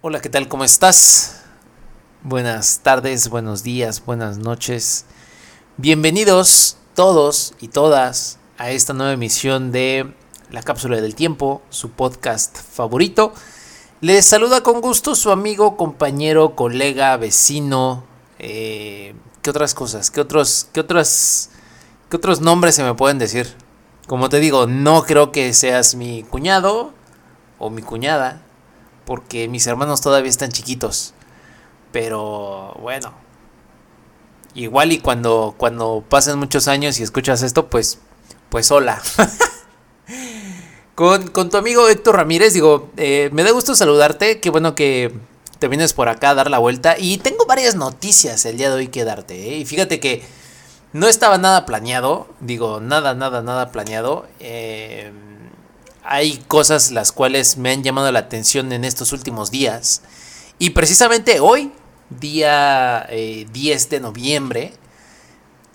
Hola, ¿qué tal? ¿Cómo estás? Buenas tardes, buenos días, buenas noches. Bienvenidos todos y todas a esta nueva emisión de La Cápsula del Tiempo, su podcast favorito. Les saluda con gusto su amigo, compañero, colega, vecino. Eh, ¿Qué otras cosas? ¿Qué otros, qué, otras, ¿Qué otros nombres se me pueden decir? Como te digo, no creo que seas mi cuñado o mi cuñada, porque mis hermanos todavía están chiquitos. Pero bueno, igual y cuando, cuando pasen muchos años y escuchas esto, pues, pues hola. con, tu amigo Héctor Ramírez, digo, eh, me da gusto saludarte, qué bueno que te vienes por acá a dar la vuelta. Y tengo varias noticias el día de hoy que darte. ¿eh? Y fíjate que no estaba nada planeado, digo, nada, nada, nada planeado. Eh, hay cosas las cuales me han llamado la atención en estos últimos días. Y precisamente hoy, día 10 eh, de noviembre,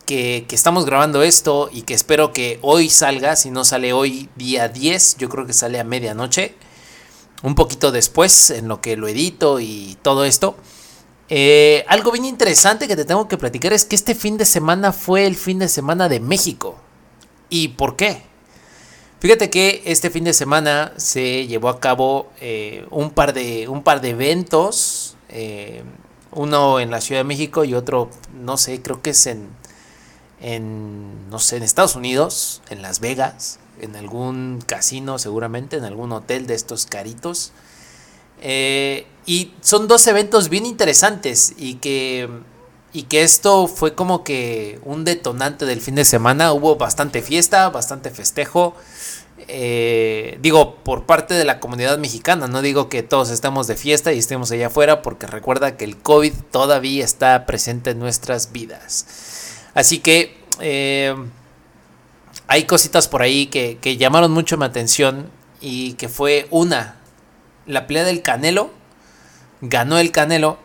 que, estamos grabando esto y que espero que hoy salga, si no sale hoy día 10, yo creo que sale a medianoche, un poquito después en lo que lo edito y todo esto. Eh, algo bien interesante que te tengo que platicar es que este fin de semana fue el fin de semana de México. ¿Y por qué? Fíjate que este fin de semana se llevó a cabo eh, un, par de, un par de eventos, eh, uno en la Ciudad de México y otro, no sé, creo que es en, en, no sé, en Estados Unidos, en Las Vegas, en algún casino seguramente, en algún hotel de estos caritos. Eh, y son dos eventos bien interesantes y que y que esto fue como que un detonante del fin de semana. Hubo bastante fiesta, bastante festejo. Eh, digo, por parte de la comunidad mexicana, no digo que todos estemos de fiesta y estemos allá afuera, porque recuerda que el COVID todavía está presente en nuestras vidas. Así que eh, hay cositas por ahí que, llamaron mucho mi atención y que fue una, la pelea del Canelo, ganó el Canelo,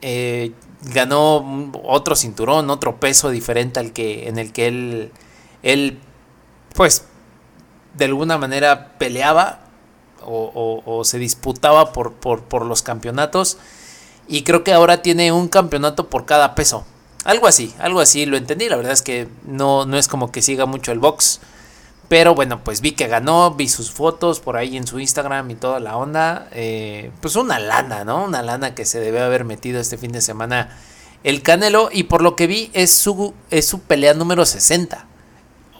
eh, ganó otro cinturón, otro peso diferente al que en el que él, él pues de alguna manera peleaba o, se disputaba por, por, los campeonatos y creo que ahora tiene un campeonato por cada peso. Algo así, algo así, lo entendí, la verdad es que no, no es como que siga mucho el box. Pero bueno, pues vi que ganó, vi sus fotos por ahí en su Instagram y toda la onda. Eh, pues una lana, ¿no? Una lana que se debe haber metido este fin de semana el Canelo. Y por lo que vi es su, es su pelea número 60.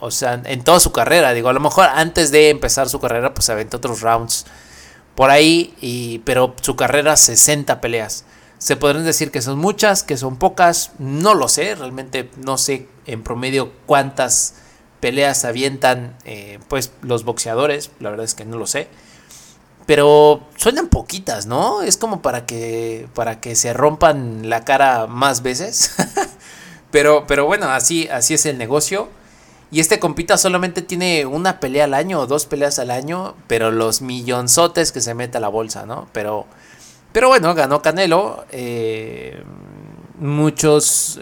O sea, en toda su carrera. Digo, a lo mejor antes de empezar su carrera, pues aventó otros rounds por ahí. Y, pero su carrera, 60 peleas. Se podrían decir que son muchas, que son pocas. No lo sé. Realmente no sé en promedio cuántas peleas avientan eh, pues los boxeadores, la verdad es que no lo sé. Pero suenan poquitas, ¿no? Es como para que para que se rompan la cara más veces. pero pero bueno, así así es el negocio. Y este compita solamente tiene una pelea al año o dos peleas al año, pero los millonzotes que se mete a la bolsa, ¿no? Pero pero bueno, ganó Canelo. Eh, muchos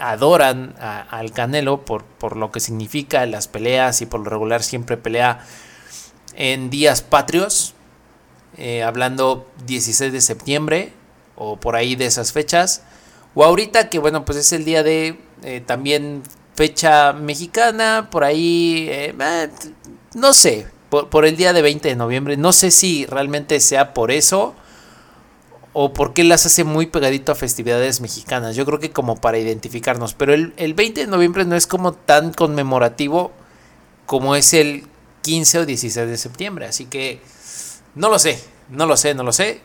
adoran al Canelo por, por lo que significa las peleas y por lo regular siempre pelea en días patrios, eh, hablando 16 de septiembre o por ahí de esas fechas, o ahorita que bueno, pues es el día de eh, también fecha mexicana, por ahí, eh, no sé, por, por, el día de 20 de noviembre, no sé si realmente sea por eso o por qué las hace muy pegadito a festividades mexicanas. Yo creo que como para identificarnos. Pero el, 20 de noviembre no es como tan conmemorativo como es el 15 o 16 de septiembre. Así que no lo sé, no lo sé, no lo sé.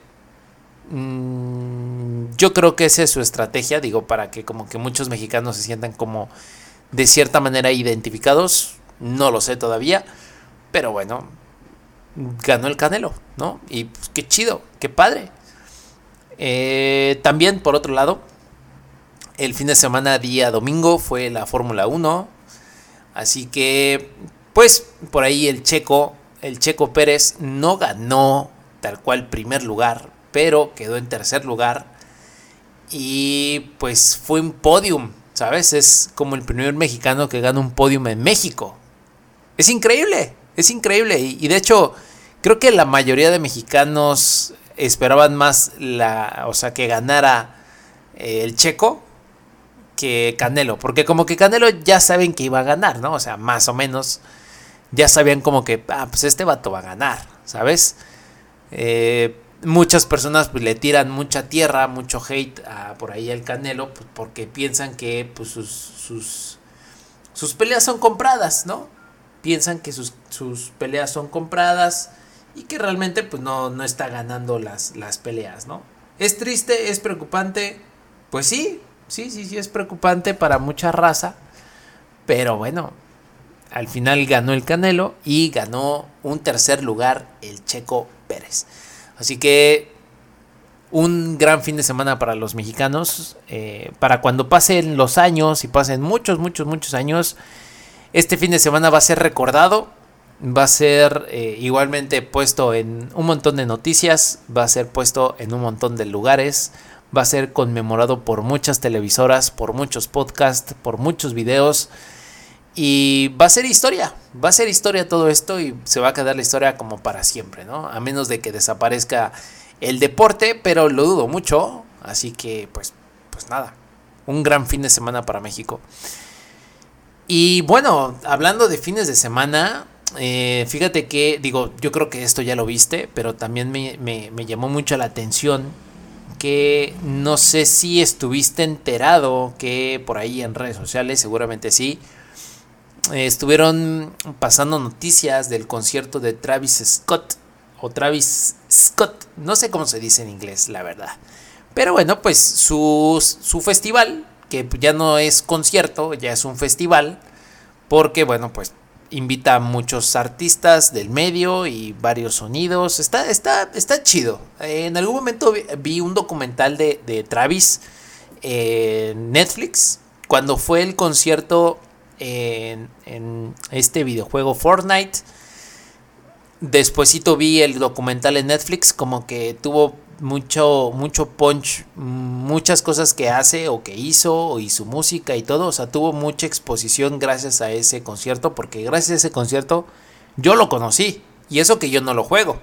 Mm, yo creo que esa es su estrategia, digo, para que como que muchos mexicanos se sientan como de cierta manera identificados. No lo sé todavía. Pero bueno, ganó el Canelo, ¿no? Y pues, qué chido, qué padre. Eh, también, por otro lado, el fin de semana, día domingo, fue la Fórmula 1. Así que, pues, por ahí el checo, el checo Pérez no ganó tal cual primer lugar, pero quedó en tercer lugar. Y pues fue un podium, ¿sabes? Es como el primer mexicano que gana un podium en México. Es increíble, es increíble. Y, y de hecho, creo que la mayoría de mexicanos esperaban más la, o sea, que ganara eh, el Checo que Canelo, porque como que Canelo ya saben que iba a ganar, ¿no? O sea, más o menos ya sabían como que, ah, pues este vato va a ganar, ¿sabes? Eh, muchas personas pues, le tiran mucha tierra, mucho hate a, por ahí al Canelo, pues, porque piensan que pues, sus, sus, sus, peleas son compradas, ¿no? Piensan que sus, sus, peleas son compradas y que realmente pues no, no está ganando las, las peleas, ¿no? Es triste, es preocupante, pues sí, sí, sí, sí es preocupante para mucha raza, pero bueno, al final ganó el Canelo y ganó un tercer lugar el Checo Pérez. Así que un gran fin de semana para los mexicanos. Eh, para cuando pasen los años y pasen muchos, muchos, muchos años, este fin de semana va a ser recordado. Va a ser eh, igualmente puesto en un montón de noticias. Va a ser puesto en un montón de lugares. Va a ser conmemorado por muchas televisoras, por muchos podcasts, por muchos videos. Y va a ser historia, va a ser historia todo esto y se va a quedar la historia como para siempre, ¿no? A menos de que desaparezca el deporte, pero lo dudo mucho. Así que, pues, pues nada, un gran fin de semana para México. Y bueno, hablando de fines de semana, eh, fíjate que, digo, yo creo que esto ya lo viste, pero también me, me llamó mucho la atención que no sé si estuviste enterado que por ahí en redes sociales, seguramente sí, estuvieron pasando noticias del concierto de Travis Scott o Travis Scott, no sé cómo se dice en inglés, la verdad. Pero bueno, pues su, su festival, que ya no es concierto, ya es un festival, porque bueno, pues invita a muchos artistas del medio y varios sonidos. Está, está, está chido. en algún momento vi, un documental de, Travis en Netflix. Cuando fue el concierto en, este videojuego Fortnite. Despuésito vi el documental en Netflix, como que tuvo mucho, mucho punch, muchas cosas que hace o que hizo, y su música y todo. O sea, tuvo mucha exposición gracias a ese concierto, porque gracias a ese concierto yo lo conocí. Y eso que yo no lo juego.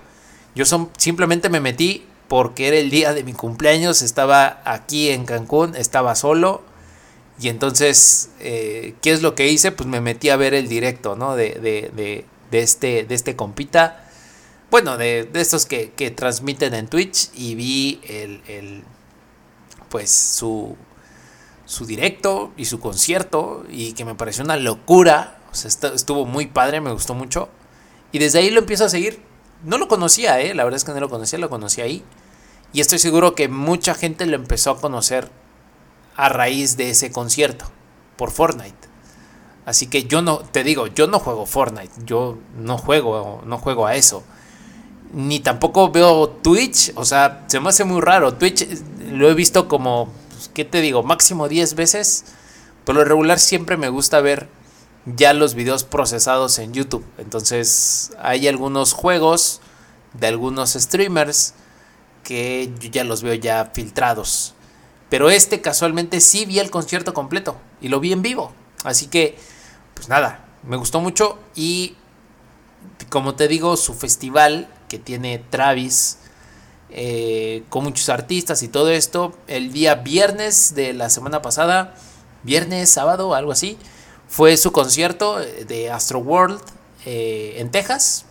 Yo son, simplemente me metí porque era el día de mi cumpleaños, estaba aquí en Cancún, estaba solo y entonces, eh, ¿qué es lo que hice? Pues me metí a ver el directo, ¿no? De, de, de, de este, de este compita. Bueno, de, estos que, que, transmiten en Twitch. Y vi el, el pues su, su directo y su concierto. Y que me pareció una locura. O sea, estuvo muy padre, me gustó mucho. Y desde ahí lo empiezo a seguir. No lo conocía, ¿eh? La verdad es que no lo conocía, lo conocí ahí. Y estoy seguro que mucha gente lo empezó a conocer a raíz de ese concierto por Fortnite. Así que yo no, te digo, yo no juego Fortnite, yo no juego, no juego a eso. Ni tampoco veo Twitch, o sea, se me hace muy raro. Twitch eh, lo he visto como, pues, ¿qué te digo? Máximo 10 veces. Por lo regular siempre me gusta ver ya los videos procesados en YouTube. Entonces hay algunos juegos de algunos streamers que yo ya los veo ya filtrados. Pero este casualmente sí vi el concierto completo y lo vi en vivo. Así que, pues nada, me gustó mucho y como te digo, su festival que tiene Travis eh, con muchos artistas y todo esto, el día viernes de la semana pasada, viernes, sábado, algo así, fue su concierto de Astro World eh, en Texas.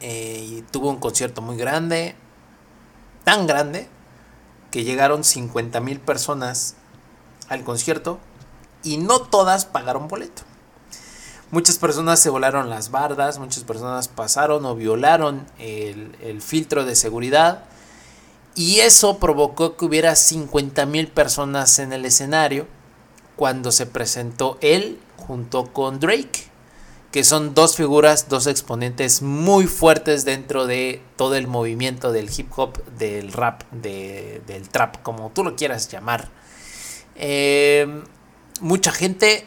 Eh, y tuvo un concierto muy grande, tan grande que llegaron 50 mil personas al concierto y no todas pagaron boleto. Muchas personas se volaron las bardas, muchas personas pasaron o violaron el, filtro de seguridad y eso provocó que hubiera 50 mil personas en el escenario cuando se presentó él junto con Drake que son dos figuras, dos exponentes muy fuertes dentro de todo el movimiento del hip hop, del rap, del trap, como tú lo quieras llamar. Eh, mucha gente,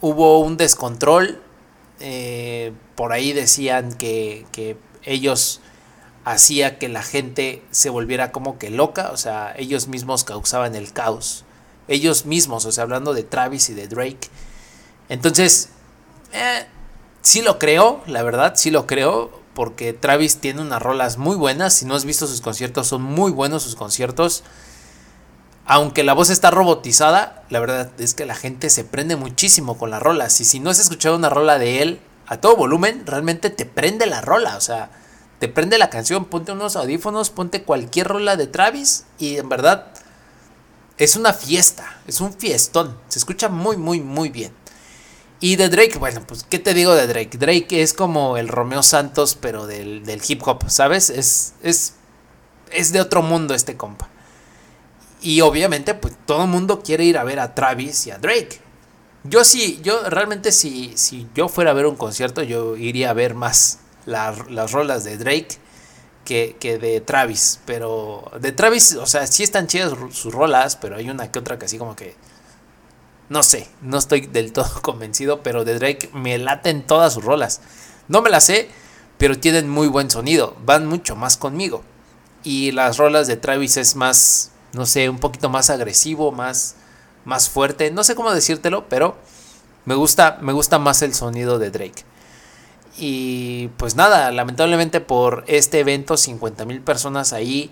hubo un descontrol, eh, por ahí decían que, que ellos hacía que la gente se volviera como que loca, o sea, ellos mismos causaban el caos, ellos mismos, o sea, hablando de Travis y de Drake. Entonces, eh, sí lo creo, la verdad, sí lo creo, porque Travis tiene unas rolas muy buenas. Si no has visto sus conciertos, son muy buenos sus conciertos. Aunque la voz está robotizada, la verdad es que la gente se prende muchísimo con las rolas. Y si no has escuchado una rola de él a todo volumen, realmente te prende la rola. O sea, te prende la canción. Ponte unos audífonos, ponte cualquier rola de Travis. Y en verdad es una fiesta, es un fiestón. Se escucha muy, muy, muy bien. Y de Drake, bueno, pues, ¿qué te digo de Drake? Drake es como el Romeo Santos, pero del, hip hop, ¿sabes? Es, es, es de otro mundo este compa. Y obviamente, pues todo el mundo quiere ir a ver a Travis y a Drake. Yo sí, yo realmente si, si yo fuera a ver un concierto, yo iría a ver más las rolas de Drake que, que, de Travis. Pero de Travis, o sea, sí están chidas sus rolas, pero hay una que otra que así como que no sé, no estoy del todo convencido, pero de Drake me laten todas sus rolas. No me las sé, pero tienen muy buen sonido, van mucho más conmigo. Y las rolas de Travis es más, no sé, un poquito más agresivo, más, más fuerte, no sé cómo decírtelo, pero me gusta, me gusta más el sonido de Drake. Y pues nada, lamentablemente por este evento, 50 mil personas ahí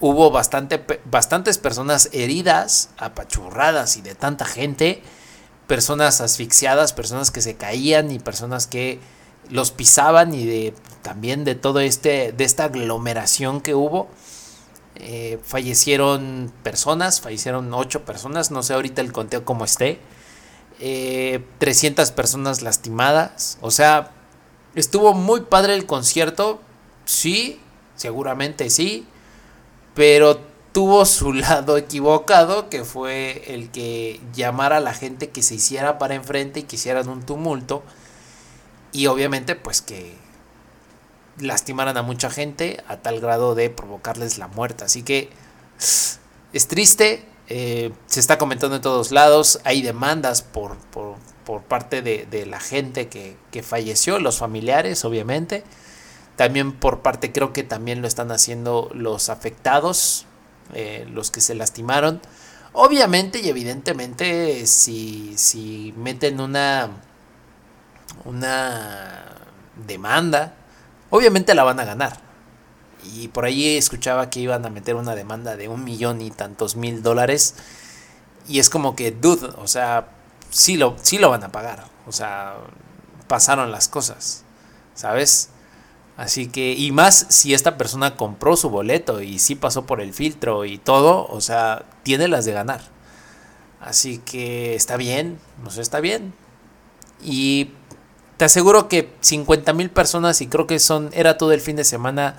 hubo bastante, bastantes personas heridas, apachurradas y de tanta gente, personas asfixiadas, personas que se caían y personas que los pisaban y de también de todo este de esta aglomeración que hubo eh, fallecieron personas fallecieron ocho personas no sé ahorita el conteo cómo esté 300 eh, personas lastimadas o sea estuvo muy padre el concierto sí seguramente sí pero tuvo su lado equivocado, que fue el que llamara a la gente que se hiciera para enfrente y que hicieran un tumulto. Y obviamente, pues que lastimaran a mucha gente a tal grado de provocarles la muerte. Así que es triste, eh, se está comentando en todos lados, hay demandas por, por, parte de, la gente que, que falleció, los familiares, obviamente. También por parte creo que también lo están haciendo los afectados, eh, los que se lastimaron. Obviamente y evidentemente si, si meten una, una demanda, obviamente la van a ganar. Y por ahí escuchaba que iban a meter una demanda de un millón y tantos mil dólares. Y es como que, dude, o sea, sí lo, sí lo van a pagar. O sea, pasaron las cosas, ¿sabes? Así que, y más si esta persona compró su boleto y sí pasó por el filtro y todo, o sea, tiene las de ganar. Así que está bien, no sé, está bien. Y te aseguro que 50 mil personas, y creo que son, era todo el fin de semana,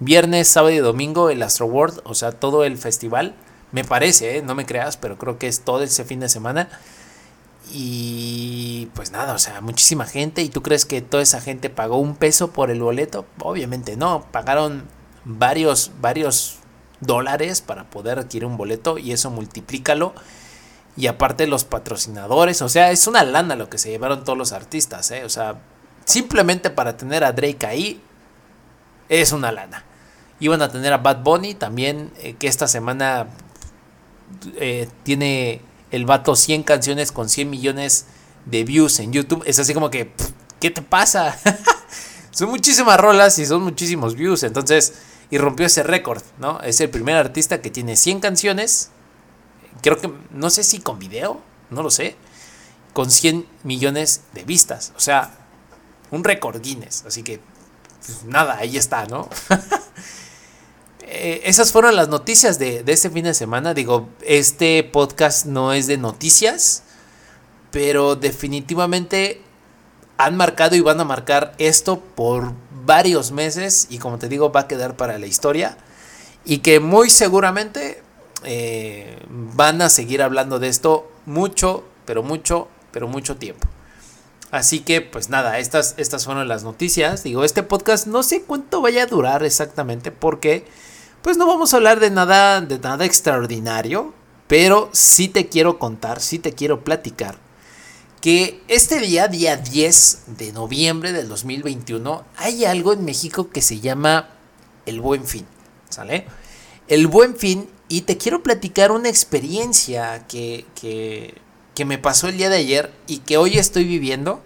viernes, sábado y domingo, el Astro World, o sea, todo el festival. Me parece, ¿eh? no me creas, pero creo que es todo ese fin de semana. Y pues nada, o sea, muchísima gente. ¿Y tú crees que toda esa gente pagó un peso por el boleto? Obviamente no, pagaron varios, varios dólares para poder adquirir un boleto y eso multiplícalo. Y aparte los patrocinadores, o sea, es una lana lo que se llevaron todos los artistas, ¿eh? O sea, simplemente para tener a Drake ahí es una lana. Iban a tener a Bad Bunny también, eh, que esta semana eh, tiene el vato 100 canciones con 100 millones de views en YouTube. Es así como que, ¿qué te pasa? son muchísimas rolas y son muchísimos views. Entonces, y rompió ese récord, ¿no? Es el primer artista que tiene 100 canciones. Creo que, no sé si con video, no lo sé. Con 100 millones de vistas. O sea, un récord Guinness. Así que, pues, nada, ahí está, ¿no? Eh, esas fueron las noticias de, de este fin de semana. Digo, este podcast no es de noticias, pero definitivamente han marcado y van a marcar esto por varios meses y como te digo va a quedar para la historia y que muy seguramente eh, van a seguir hablando de esto mucho, pero mucho, pero mucho tiempo. Así que pues nada, estas, estas fueron las noticias. Digo, este podcast no sé cuánto vaya a durar exactamente porque pues no vamos a hablar de nada, de nada extraordinario, pero sí te quiero contar, sí te quiero platicar que este día, día 10 de noviembre del 2021, hay algo en México que se llama el buen fin, ¿sale? El buen fin, y te quiero platicar una experiencia que, que, que me pasó el día de ayer y que hoy estoy viviendo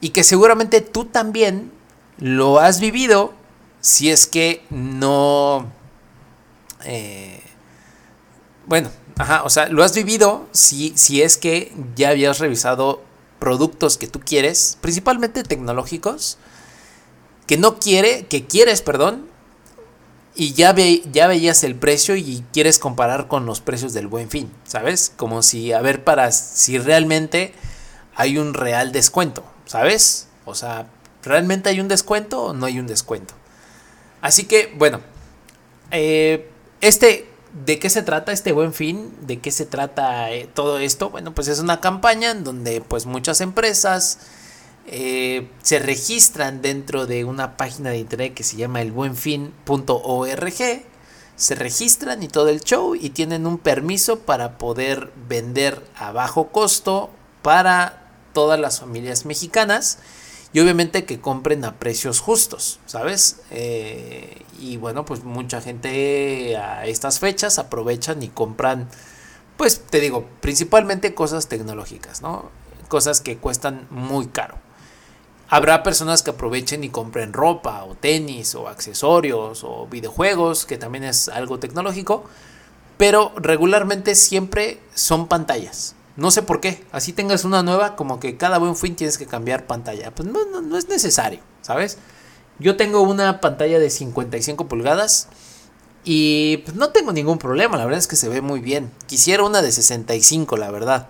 y que seguramente tú también lo has vivido si es que no... Eh, bueno, ajá, o sea, lo has vivido si, si es que ya habías revisado productos que tú quieres, principalmente tecnológicos, que no quiere, que quieres, perdón, y ya, ve, ya veías el precio y quieres comparar con los precios del buen fin, ¿sabes? Como si, a ver, para si realmente hay un real descuento, ¿sabes? O sea, ¿realmente hay un descuento o no hay un descuento? Así que, bueno, eh, este, ¿de qué se trata este buen fin? ¿De qué se trata eh, todo esto? Bueno, pues es una campaña en donde pues muchas empresas eh, se registran dentro de una página de internet que se llama elbuenfin.org. Se registran y todo el show y tienen un permiso para poder vender a bajo costo para todas las familias mexicanas y obviamente que compren a precios justos, ¿sabes? Eh, y bueno, pues mucha gente a estas fechas aprovechan y compran, pues te digo, principalmente cosas tecnológicas, ¿no? Cosas que cuestan muy caro. Habrá personas que aprovechen y compren ropa o tenis o accesorios o videojuegos, que también es algo tecnológico, pero regularmente siempre son pantallas. No sé por qué, así tengas una nueva, como que cada buen fin tienes que cambiar pantalla. Pues no, no, no es necesario, ¿sabes? Yo tengo una pantalla de 55 pulgadas y pues no tengo ningún problema, la verdad es que se ve muy bien. Quisiera una de 65, la verdad.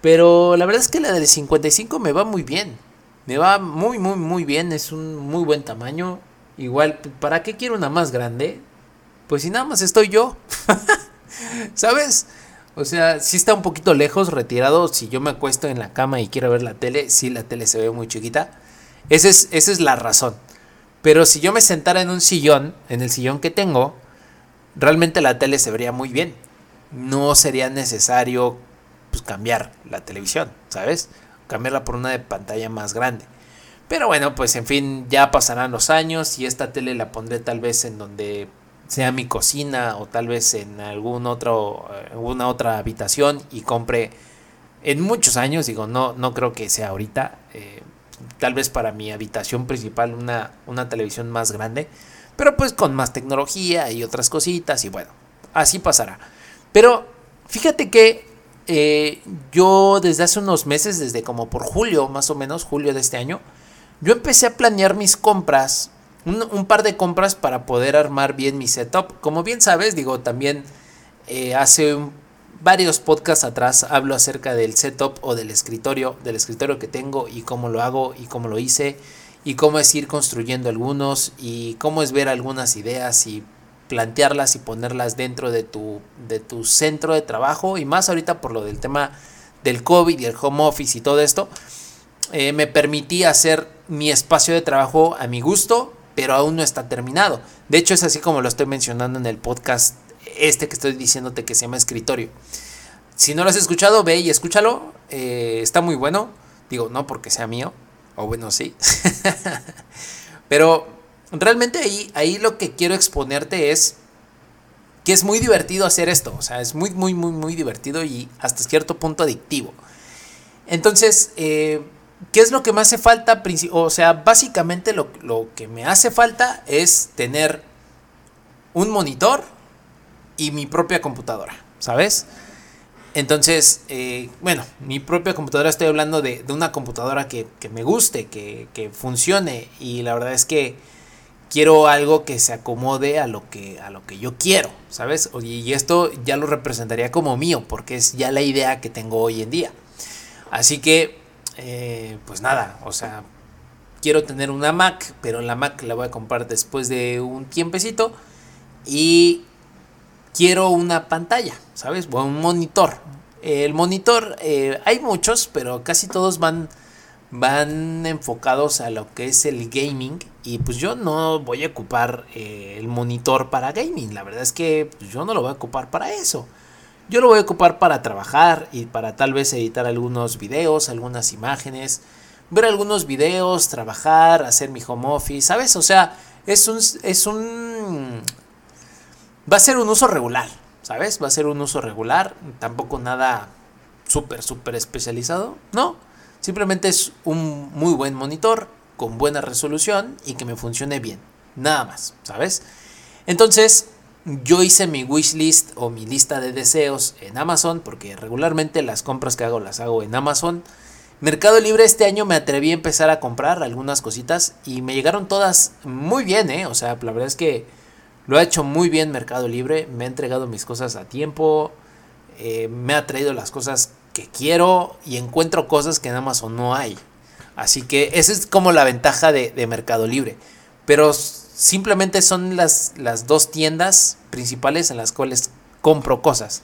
Pero la verdad es que la de 55 me va muy bien. Me va muy, muy, muy bien. Es un muy buen tamaño. Igual, ¿para qué quiero una más grande? Pues si nada más estoy yo. ¿Sabes? O sea, si está un poquito lejos, retirado. Si yo me acuesto en la cama y quiero ver la tele, sí, la tele se ve muy chiquita. Esa es, esa es la razón. Pero si yo me sentara en un sillón, en el sillón que tengo, realmente la tele se vería muy bien. No sería necesario pues, cambiar la televisión, ¿sabes? Cambiarla por una de pantalla más grande. Pero bueno, pues en fin, ya pasarán los años y esta tele la pondré tal vez en donde sea mi cocina o tal vez en algún otro, alguna otra habitación y compre en muchos años, digo, no, no creo que sea ahorita, eh, tal vez para mi habitación principal una, una televisión más grande, pero pues con más tecnología y otras cositas y bueno, así pasará. Pero fíjate que eh, yo desde hace unos meses, desde como por julio, más o menos, julio de este año, yo empecé a planear mis compras, un, par de compras para poder armar bien mi setup. Como bien sabes, digo, también eh, hace varios podcasts atrás hablo acerca del setup o del escritorio, del escritorio que tengo y cómo lo hago y cómo lo hice y cómo es ir construyendo algunos y cómo es ver algunas ideas y plantearlas y ponerlas dentro de tu, de tu centro de trabajo y más ahorita por lo del tema del COVID y el home office y todo esto, eh, me permití hacer mi espacio de trabajo a mi gusto, pero aún no está terminado. De hecho es así como lo estoy mencionando en el podcast este que estoy diciéndote que se llama escritorio. Si no lo has escuchado, ve y escúchalo. Eh, está muy bueno. Digo, no porque sea mío. O bueno, sí. pero realmente ahí, ahí lo que quiero exponerte es que es muy divertido hacer esto. O sea, es muy, muy, muy, muy divertido y hasta cierto punto adictivo. Entonces, eh, ¿qué es lo que me hace falta? O sea, básicamente lo, que me hace falta es tener un monitor y mi propia computadora, ¿sabes? Entonces, eh, bueno, mi propia computadora, estoy hablando de, una computadora que, me guste, que, que, funcione. Y la verdad es que quiero algo que se acomode a lo que, a lo que yo quiero, ¿sabes? Y esto ya lo representaría como mío, porque es ya la idea que tengo hoy en día. Así que, eh, pues nada, o sea, quiero tener una Mac, pero la Mac la voy a comprar después de un tiempecito. Y quiero una pantalla, ¿sabes? O un monitor. El monitor, eh, hay muchos, pero casi todos van van enfocados a lo que es el gaming y pues yo no voy a ocupar eh, el monitor para gaming, la verdad es que pues, yo no lo voy a ocupar para eso. Yo lo voy a ocupar para trabajar y para tal vez editar algunos videos, algunas imágenes, ver algunos videos, trabajar, hacer mi home office, ¿sabes? O sea, es un es un va a ser un uso regular, ¿sabes? Va a ser un uso regular, tampoco nada súper súper especializado, ¿no? Simplemente es un muy buen monitor con buena resolución y que me funcione bien. Nada más, ¿sabes? Entonces, yo hice mi wishlist o mi lista de deseos en Amazon, porque regularmente las compras que hago las hago en Amazon. Mercado Libre este año me atreví a empezar a comprar algunas cositas y me llegaron todas muy bien, ¿eh? O sea, la verdad es que lo ha hecho muy bien Mercado Libre, me ha entregado mis cosas a tiempo, eh, me ha traído las cosas que quiero y encuentro cosas que en Amazon no hay. Así que esa es como la ventaja de, de Mercado Libre. Pero simplemente son las, las dos tiendas principales en las cuales compro cosas.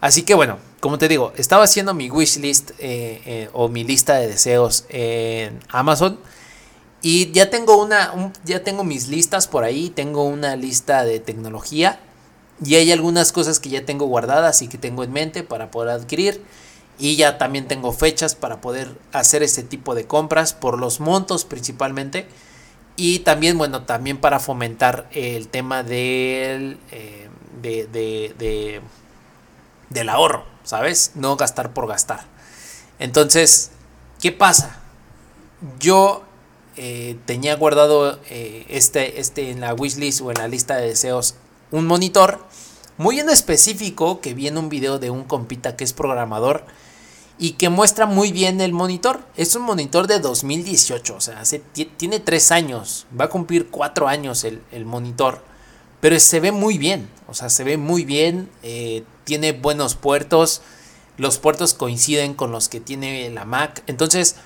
Así que bueno, como te digo, estaba haciendo mi wishlist eh, eh, o mi lista de deseos en Amazon. Y ya tengo una, ya tengo mis listas por ahí, tengo una lista de tecnología y hay algunas cosas que ya tengo guardadas y que tengo en mente para poder adquirir. Y ya también tengo fechas para poder hacer este tipo de compras por los montos principalmente. Y también, bueno, también para fomentar el tema del, eh, de, de, del ahorro, ¿sabes? No gastar por gastar. Entonces, ¿qué pasa? Yo eh, tenía guardado eh, este, este en la wishlist o en la lista de deseos un monitor muy en específico que vi en un video de un compita que es programador y que muestra muy bien el monitor. Es un monitor de 2018, o sea, tiene 3 años, va a cumplir 4 años el, monitor, pero se ve muy bien, o sea, se ve muy bien, eh, tiene buenos puertos, los puertos coinciden con los que tiene la Mac, entonces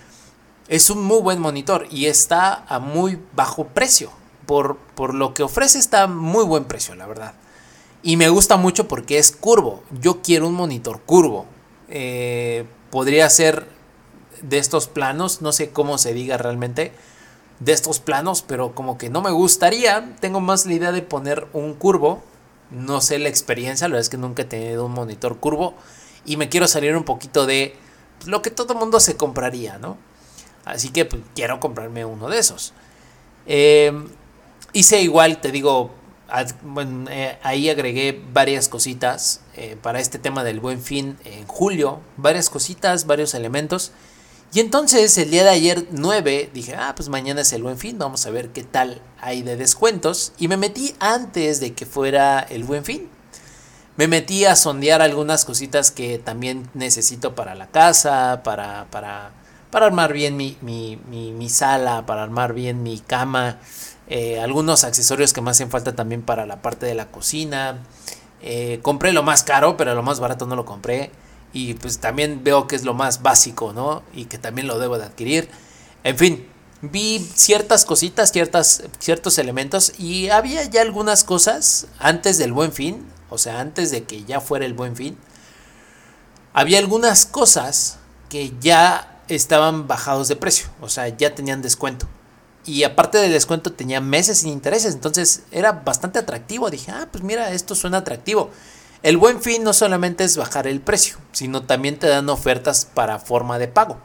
es un muy buen monitor y está a muy bajo precio. Por, por lo que ofrece está a muy buen precio, la verdad. Y me gusta mucho porque es curvo. Yo quiero un monitor curvo. Eh, podría ser de estos planos, no sé cómo se diga realmente, de estos planos, pero como que no me gustaría, tengo más la idea de poner un curvo, no sé la experiencia, la verdad es que nunca he tenido un monitor curvo y me quiero salir un poquito de lo que todo mundo se compraría, ¿no? Así que pues, quiero comprarme uno de esos. Eh, hice igual, te digo, bueno, eh, ahí agregué varias cositas eh, para este tema del buen fin en julio, varias cositas, varios elementos. Y entonces el día de ayer 9 dije, ah, pues mañana es el buen fin, vamos a ver qué tal hay de descuentos. Y me metí antes de que fuera el buen fin. Me metí a sondear algunas cositas que también necesito para la casa, para, para, para armar bien mi, mi, mi sala, para armar bien mi cama. Eh, algunos accesorios que me hacen falta también para la parte de la cocina. Eh, compré lo más caro, pero lo más barato no lo compré. Y pues también veo que es lo más básico, ¿no? Y que también lo debo de adquirir. En fin, vi ciertas cositas, ciertas, ciertos elementos. Y había ya algunas cosas antes del buen fin. O sea, antes de que ya fuera el buen fin. Había algunas cosas que ya estaban bajados de precio. O sea, ya tenían descuento. Y aparte del descuento tenía meses sin intereses, entonces era bastante atractivo. Dije, ah, pues mira, esto suena atractivo. El buen fin no solamente es bajar el precio, sino también te dan ofertas para forma de pago.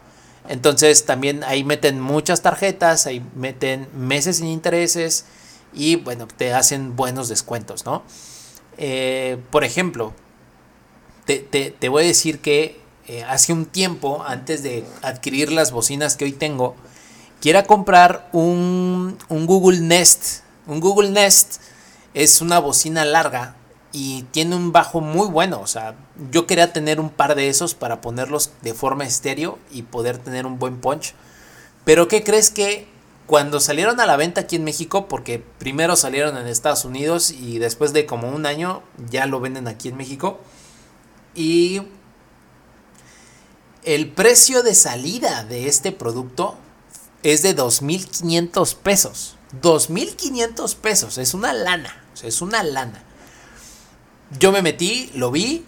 Entonces también ahí meten muchas tarjetas, ahí meten meses sin intereses y bueno, te hacen buenos descuentos, ¿no? Eh, por ejemplo, te, voy a decir que eh, hace un tiempo, antes de adquirir las bocinas que hoy tengo, quiera comprar un, Google Nest. Un Google Nest es una bocina larga y tiene un bajo muy bueno. O sea, yo quería tener un par de esos para ponerlos de forma estéreo y poder tener un buen punch. Pero ¿qué crees que cuando salieron a la venta aquí en México, porque primero salieron en Estados Unidos y después de como un año ya lo venden aquí en México? Y el precio de salida de este producto es de 2.500 pesos. 2.500 pesos, es una lana, es una lana. Yo me metí, lo vi,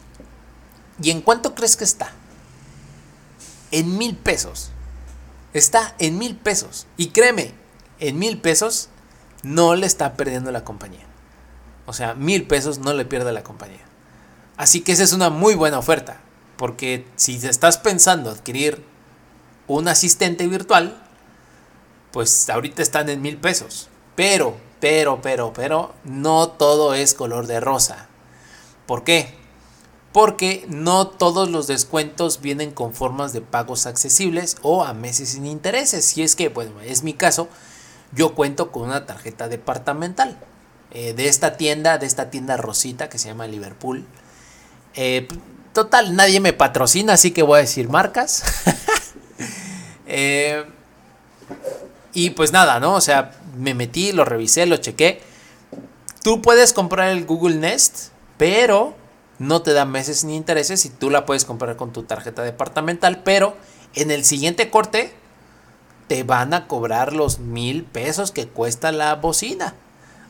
¿y en cuánto crees que está? En mil pesos. Está en mil pesos. Y créeme, en mil pesos no le está perdiendo la compañía. O sea, mil pesos no le pierde la compañía. Así que esa es una muy buena oferta. Porque si estás pensando adquirir un asistente virtual, pues ahorita están en mil pesos. Pero, pero, pero, pero, no todo es color de rosa. ¿Por qué? porque no todos los descuentos vienen con formas de pagos accesibles o a meses sin intereses. Si es que, bueno, es mi caso, yo cuento con una tarjeta departamental eh, de esta tienda, de esta tienda Rosita que se llama Liverpool. Eh, total, nadie me patrocina, así que voy a decir marcas. Eh, y pues nada, ¿no? O sea, me metí, lo revisé, lo chequé. Tú puedes comprar el Google Nest, pero no te da meses ni intereses y tú la puedes comprar con tu tarjeta departamental, pero en el siguiente corte te van a cobrar los mil pesos que cuesta la bocina.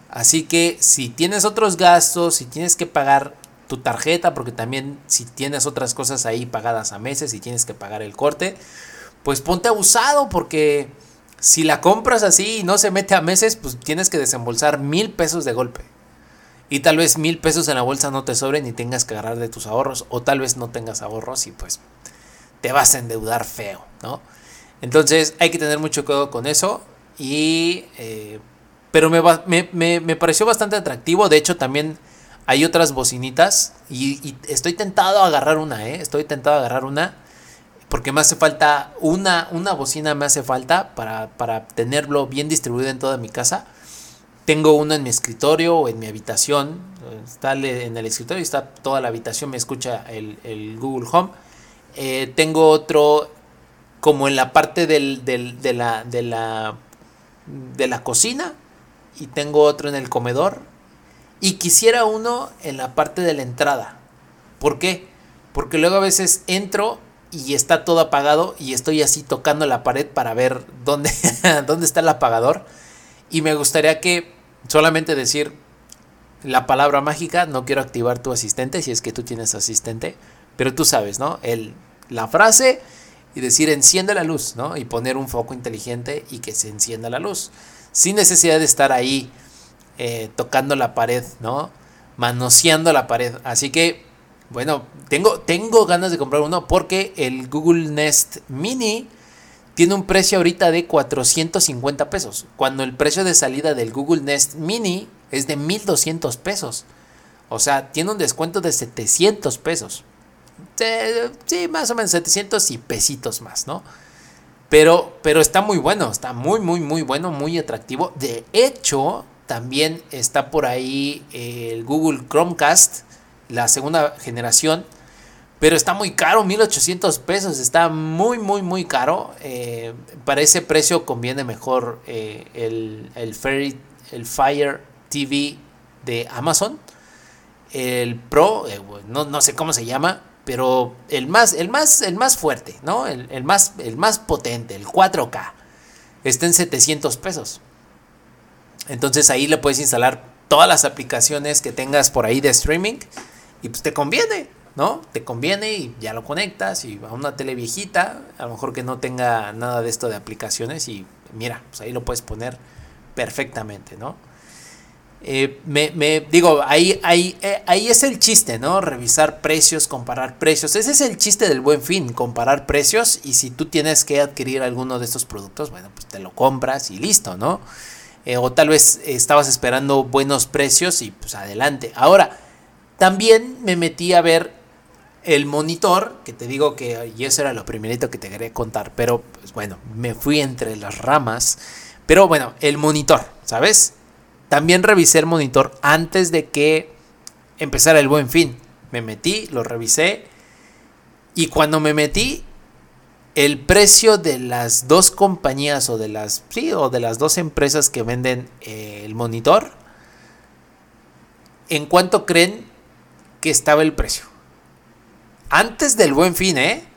Así que si tienes otros gastos, si tienes que pagar tu tarjeta, porque también si tienes otras cosas ahí pagadas a meses y tienes que pagar el corte, pues ponte abusado porque si la compras así y no se mete a meses, pues tienes que desembolsar mil pesos de golpe. Y tal vez mil pesos en la bolsa no te sobren y tengas que agarrar de tus ahorros. O tal vez no tengas ahorros y pues te vas a endeudar feo, ¿no? Entonces hay que tener mucho cuidado con eso. Y... Eh, pero me, me, pareció bastante atractivo. De hecho también hay otras bocinitas. Y, estoy tentado a agarrar una, ¿eh? Estoy tentado a agarrar una. Porque me hace falta una, una bocina me hace falta para, para tenerlo bien distribuido en toda mi casa. Tengo uno en mi escritorio o en mi habitación. Está en el escritorio y está toda la habitación, me escucha el, Google Home. Eh, tengo otro como en la parte del, de, la, de, la, de la cocina y tengo otro en el comedor. Y quisiera uno en la parte de la entrada. ¿Por qué? Porque luego a veces entro y está todo apagado y estoy así tocando la pared para ver dónde, dónde está el apagador y me gustaría que solamente decir la palabra mágica, no quiero activar tu asistente si es que tú tienes asistente, pero tú sabes, ¿no? El, la frase y decir enciende la luz, ¿no? Y poner un foco inteligente y que se encienda la luz. Sin necesidad de estar ahí eh, tocando la pared, ¿no? Manoseando la pared. Así que, bueno, tengo, tengo ganas de comprar uno porque el Google Nest Mini tiene un precio ahorita de 450 pesos, cuando el precio de salida del Google Nest Mini es de 1200 pesos. O sea, tiene un descuento de 700 pesos. Sí, más o menos 700 y pesitos más, ¿no? Pero, pero está muy bueno, está muy, muy, muy bueno, muy atractivo. De hecho, también está por ahí el Google Chromecast, la segunda generación pero está muy caro, 1800 pesos. Está muy, muy, muy caro. Eh, para ese precio conviene mejor eh, el, el, el Fire TV de Amazon. El Pro, eh, no, sé cómo se llama, pero el más, el más, el más fuerte, ¿no? El, más, el más potente, el 4K. Está en 700 pesos. Entonces ahí le puedes instalar todas las aplicaciones que tengas por ahí de streaming y pues te conviene. ¿no? Te conviene y ya lo conectas y a una tele viejita, a lo mejor que no tenga nada de esto de aplicaciones y mira, pues ahí lo puedes poner perfectamente, ¿no? Eh, me, digo, ahí, ahí, eh, ahí es el chiste, ¿no? Revisar precios, comparar precios. Ese es el chiste del buen fin, comparar precios. Y si tú tienes que adquirir alguno de estos productos, bueno, pues te lo compras y listo, ¿no? Eh, o tal vez estabas esperando buenos precios y pues adelante. Ahora, también me metí a ver el monitor, que te digo que, y eso era lo primerito que te quería contar, pero pues bueno, me fui entre las ramas. Pero bueno, el monitor, ¿sabes? También revisé el monitor antes de que empezara el buen fin. Me metí, lo revisé. Y cuando me metí, el precio de las dos compañías o de las, sí, o de las dos empresas que venden eh, el monitor, ¿en cuánto creen que estaba el precio? Antes del buen fin, ¿eh?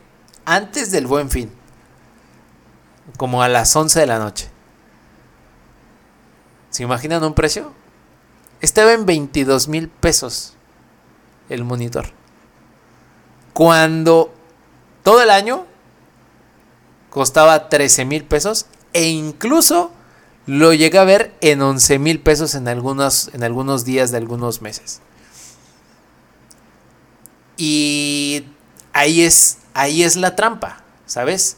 Antes del buen fin. Como a las 11 de la noche. ¿Se imaginan un precio? Estaba en 22 mil pesos el monitor. Cuando todo el año costaba 13 mil pesos e incluso lo llegué a ver en 11 mil pesos en algunos, en algunos días de algunos meses. Y ahí es, ahí es la trampa, ¿sabes?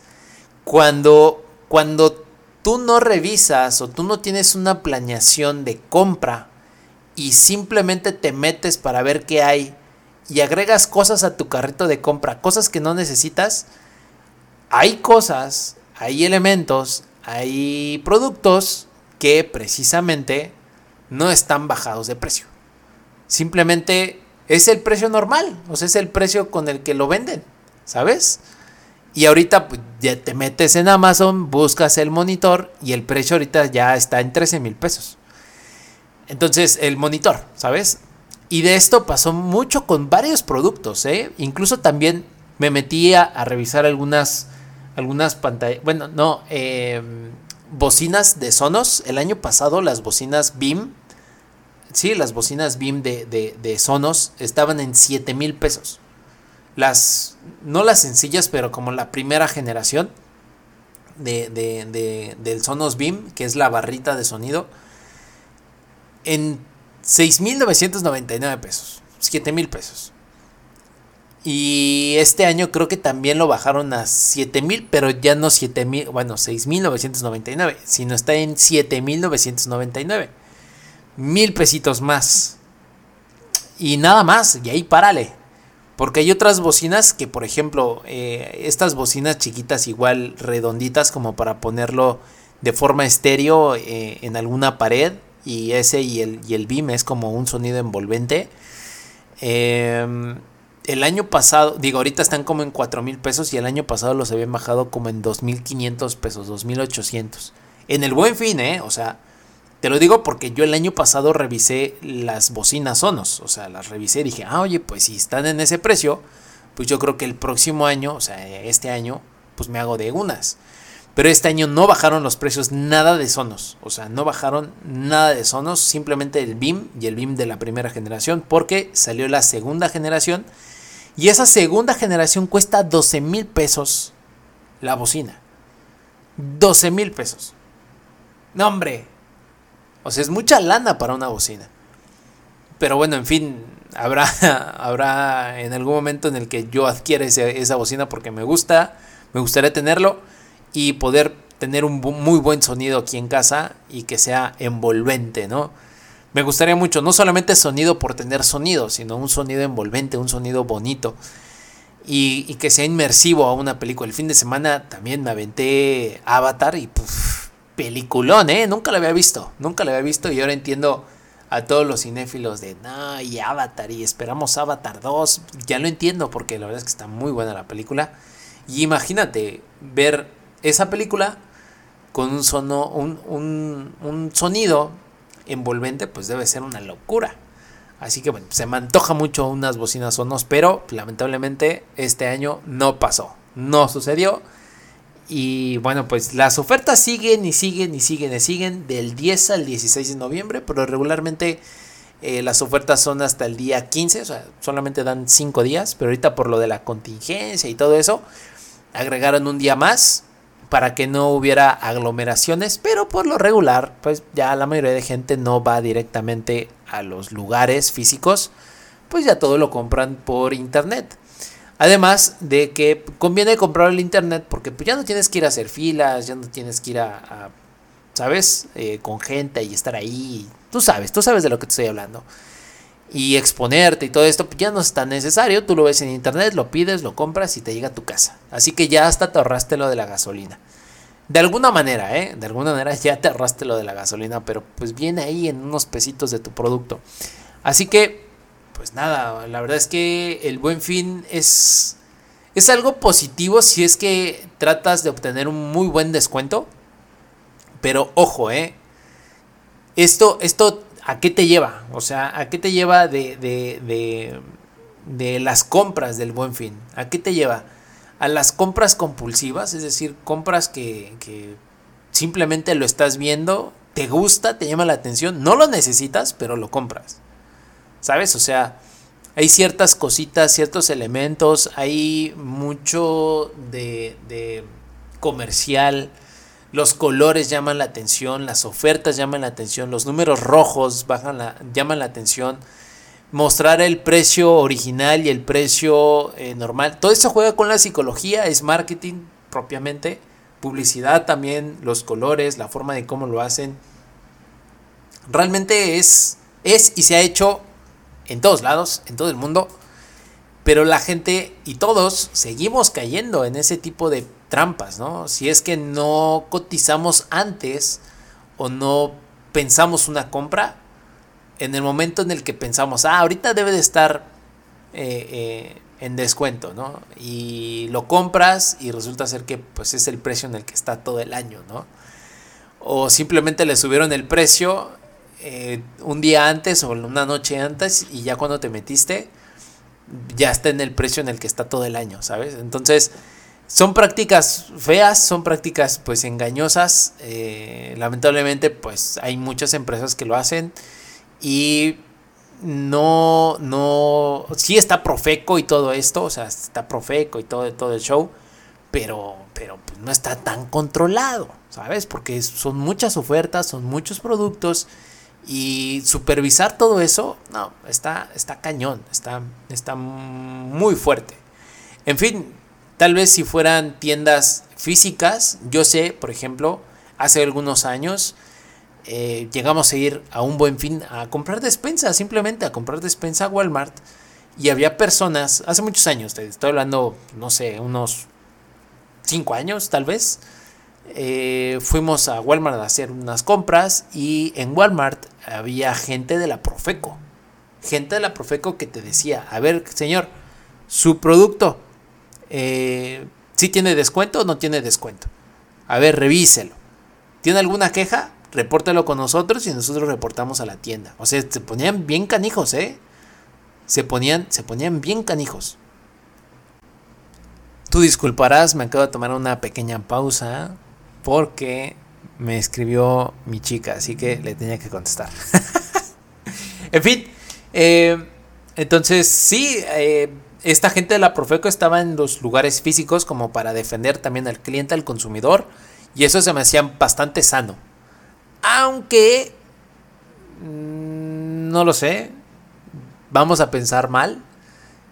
Cuando, cuando tú no revisas o tú no tienes una planeación de compra y simplemente te metes para ver qué hay y agregas cosas a tu carrito de compra, cosas que no necesitas, hay cosas, hay elementos, hay productos que precisamente no están bajados de precio. Simplemente es el precio normal, o sea, es el precio con el que lo venden, ¿sabes? Y ahorita pues, ya te metes en Amazon, buscas el monitor y el precio ahorita ya está en 13 mil pesos. Entonces, el monitor, ¿sabes? Y de esto pasó mucho con varios productos, ¿eh? Incluso también me metí a, revisar algunas, algunas pantallas, bueno, no, em, bocinas de Sonos. El año pasado las bocinas BIM, sí, las bocinas BIM de, de, Sonos estaban en 7 mil pesos. Las, no las sencillas, pero como la primera generación de, de, del Sonos BIM, que es la barrita de sonido, en 6.999 pesos, 7.000 pesos. Y este año creo que también lo bajaron a 7000, pero ya no 7000, bueno, 6999, sino está en 7999. Mil pesitos más. Y nada más, y ahí párale. Porque hay otras bocinas que, por ejemplo, eh, estas bocinas chiquitas igual redonditas como para ponerlo de forma estéreo eh, en alguna pared. Y ese y el, y el BIM es como un sonido envolvente. Eh, el año pasado, digo, ahorita están como en 4 mil pesos y el año pasado los habían bajado como en 2.500 pesos, 2.800. En el buen fin, ¿eh? O sea, te lo digo porque yo el año pasado revisé las bocinas Sonos, o sea, las revisé y dije, ah, oye, pues si están en ese precio, pues yo creo que el próximo año, o sea, este año, pues me hago de unas. Pero este año no bajaron los precios nada de Sonos. O sea, no bajaron nada de Sonos. Simplemente el BIM y el BIM de la primera generación. Porque salió la segunda generación. Y esa segunda generación cuesta 12 mil pesos la bocina. 12 mil pesos. No, hombre. O sea, es mucha lana para una bocina. Pero bueno, en fin, habrá, habrá en algún momento en el que yo adquiera esa bocina porque me gusta, me gustaría tenerlo y poder tener un muy buen sonido aquí en casa y que sea envolvente, ¿no? Me gustaría mucho, no solamente sonido por tener sonido, sino un sonido envolvente, un sonido bonito. Y, que sea inmersivo a una película. El fin de semana también me aventé Avatar y peliculón, ¿eh? Nunca lo había visto, nunca lo había visto y ahora entiendo a todos los cinéfilos de, no, y Avatar y esperamos Avatar 2. Ya lo entiendo porque la verdad es que está muy buena la película. Y imagínate ver esa película con un, sono, un, un, un sonido envolvente, pues debe ser una locura. Así que bueno, se me antoja mucho unas bocinas sonos, pero lamentablemente este año no pasó, no sucedió. Y bueno, pues las ofertas siguen y siguen y siguen y siguen del 10 al 16 de noviembre, pero regularmente eh, las ofertas son hasta el día 15, o sea, solamente dan 5 días, pero ahorita por lo de la contingencia y todo eso, agregaron un día más para que no hubiera aglomeraciones, pero por lo regular, pues ya la mayoría de gente no va directamente a los lugares físicos, pues ya todo lo compran por internet. Además de que conviene comprar el internet porque pues ya no tienes que ir a hacer filas, ya no tienes que ir a, ¿sabes? Eh, con gente y estar ahí. Tú sabes, tú sabes de lo que te estoy hablando. Y exponerte y todo esto pues ya no es tan necesario. Tú lo ves en internet, lo pides, lo compras y te llega a tu casa. Así que ya hasta te ahorraste lo de la gasolina. De alguna manera, ¿eh? De alguna manera ya te ahorraste lo de la gasolina, pero pues viene ahí en unos pesitos de tu producto. Así que, pues nada, la verdad es que el buen fin es, es algo positivo si es que tratas de obtener un muy buen descuento. Pero ojo, ¿eh? Esto, esto ¿a qué te lleva? O sea, ¿a qué te lleva de, de, de, las compras del buen fin? ¿A qué te lleva? A las compras compulsivas, es decir, compras que, que simplemente lo estás viendo, te gusta, te llama la atención, no lo necesitas, pero lo compras. ¿Sabes? O sea, hay ciertas cositas, ciertos elementos, hay mucho de, de comercial, los colores llaman la atención, las ofertas llaman la atención, los números rojos bajan la, llaman la atención, mostrar el precio original y el precio eh, normal. Todo eso juega con la psicología, es marketing propiamente, publicidad también, los colores, la forma de cómo lo hacen. Realmente es, es y se ha hecho en todos lados, en todo el mundo. Pero la gente y todos seguimos cayendo en ese tipo de trampas, ¿no? Si es que no cotizamos antes o no pensamos una compra, en el momento en el que pensamos, ah, ahorita debe de estar eh, eh, en descuento, ¿no? Y lo compras y resulta ser que pues es el precio en el que está todo el año, ¿no? O simplemente le subieron el precio eh, un día antes o una noche antes y ya cuando te metiste ya está en el precio en el que está todo el año, ¿sabes? Entonces, son prácticas feas, son prácticas pues engañosas. Eh, lamentablemente, pues hay muchas empresas que lo hacen y no, no, sí está Profeco y todo esto, o sea, está Profeco y todo, todo el show, pero, pero pues, no está tan controlado, ¿sabes? Porque son muchas ofertas, son muchos productos y supervisar todo eso, no, está, está cañón, está, está muy fuerte. En fin, tal vez si fueran tiendas físicas, yo sé, por ejemplo, hace algunos años eh, llegamos a ir a un buen fin a comprar despensa, simplemente a comprar despensa a Walmart. Y había personas, hace muchos años, estoy hablando, no sé, unos 5 años tal vez, eh, fuimos a Walmart a hacer unas compras y en Walmart había gente de la Profeco. Gente de la Profeco que te decía, a ver, señor, su producto, eh, si tiene descuento o no tiene descuento. A ver, revíselo. ¿Tiene alguna queja? Repórtelo con nosotros y nosotros reportamos a la tienda. O sea, se ponían bien canijos, ¿eh? Se ponían, se ponían bien canijos. Tú disculparás, me acabo de tomar una pequeña pausa porque me escribió mi chica, así que le tenía que contestar. en fin, eh, entonces sí, eh, esta gente de la Profeco estaba en los lugares físicos como para defender también al cliente, al consumidor, y eso se me hacía bastante sano. Aunque, mm, no lo sé, vamos a pensar mal.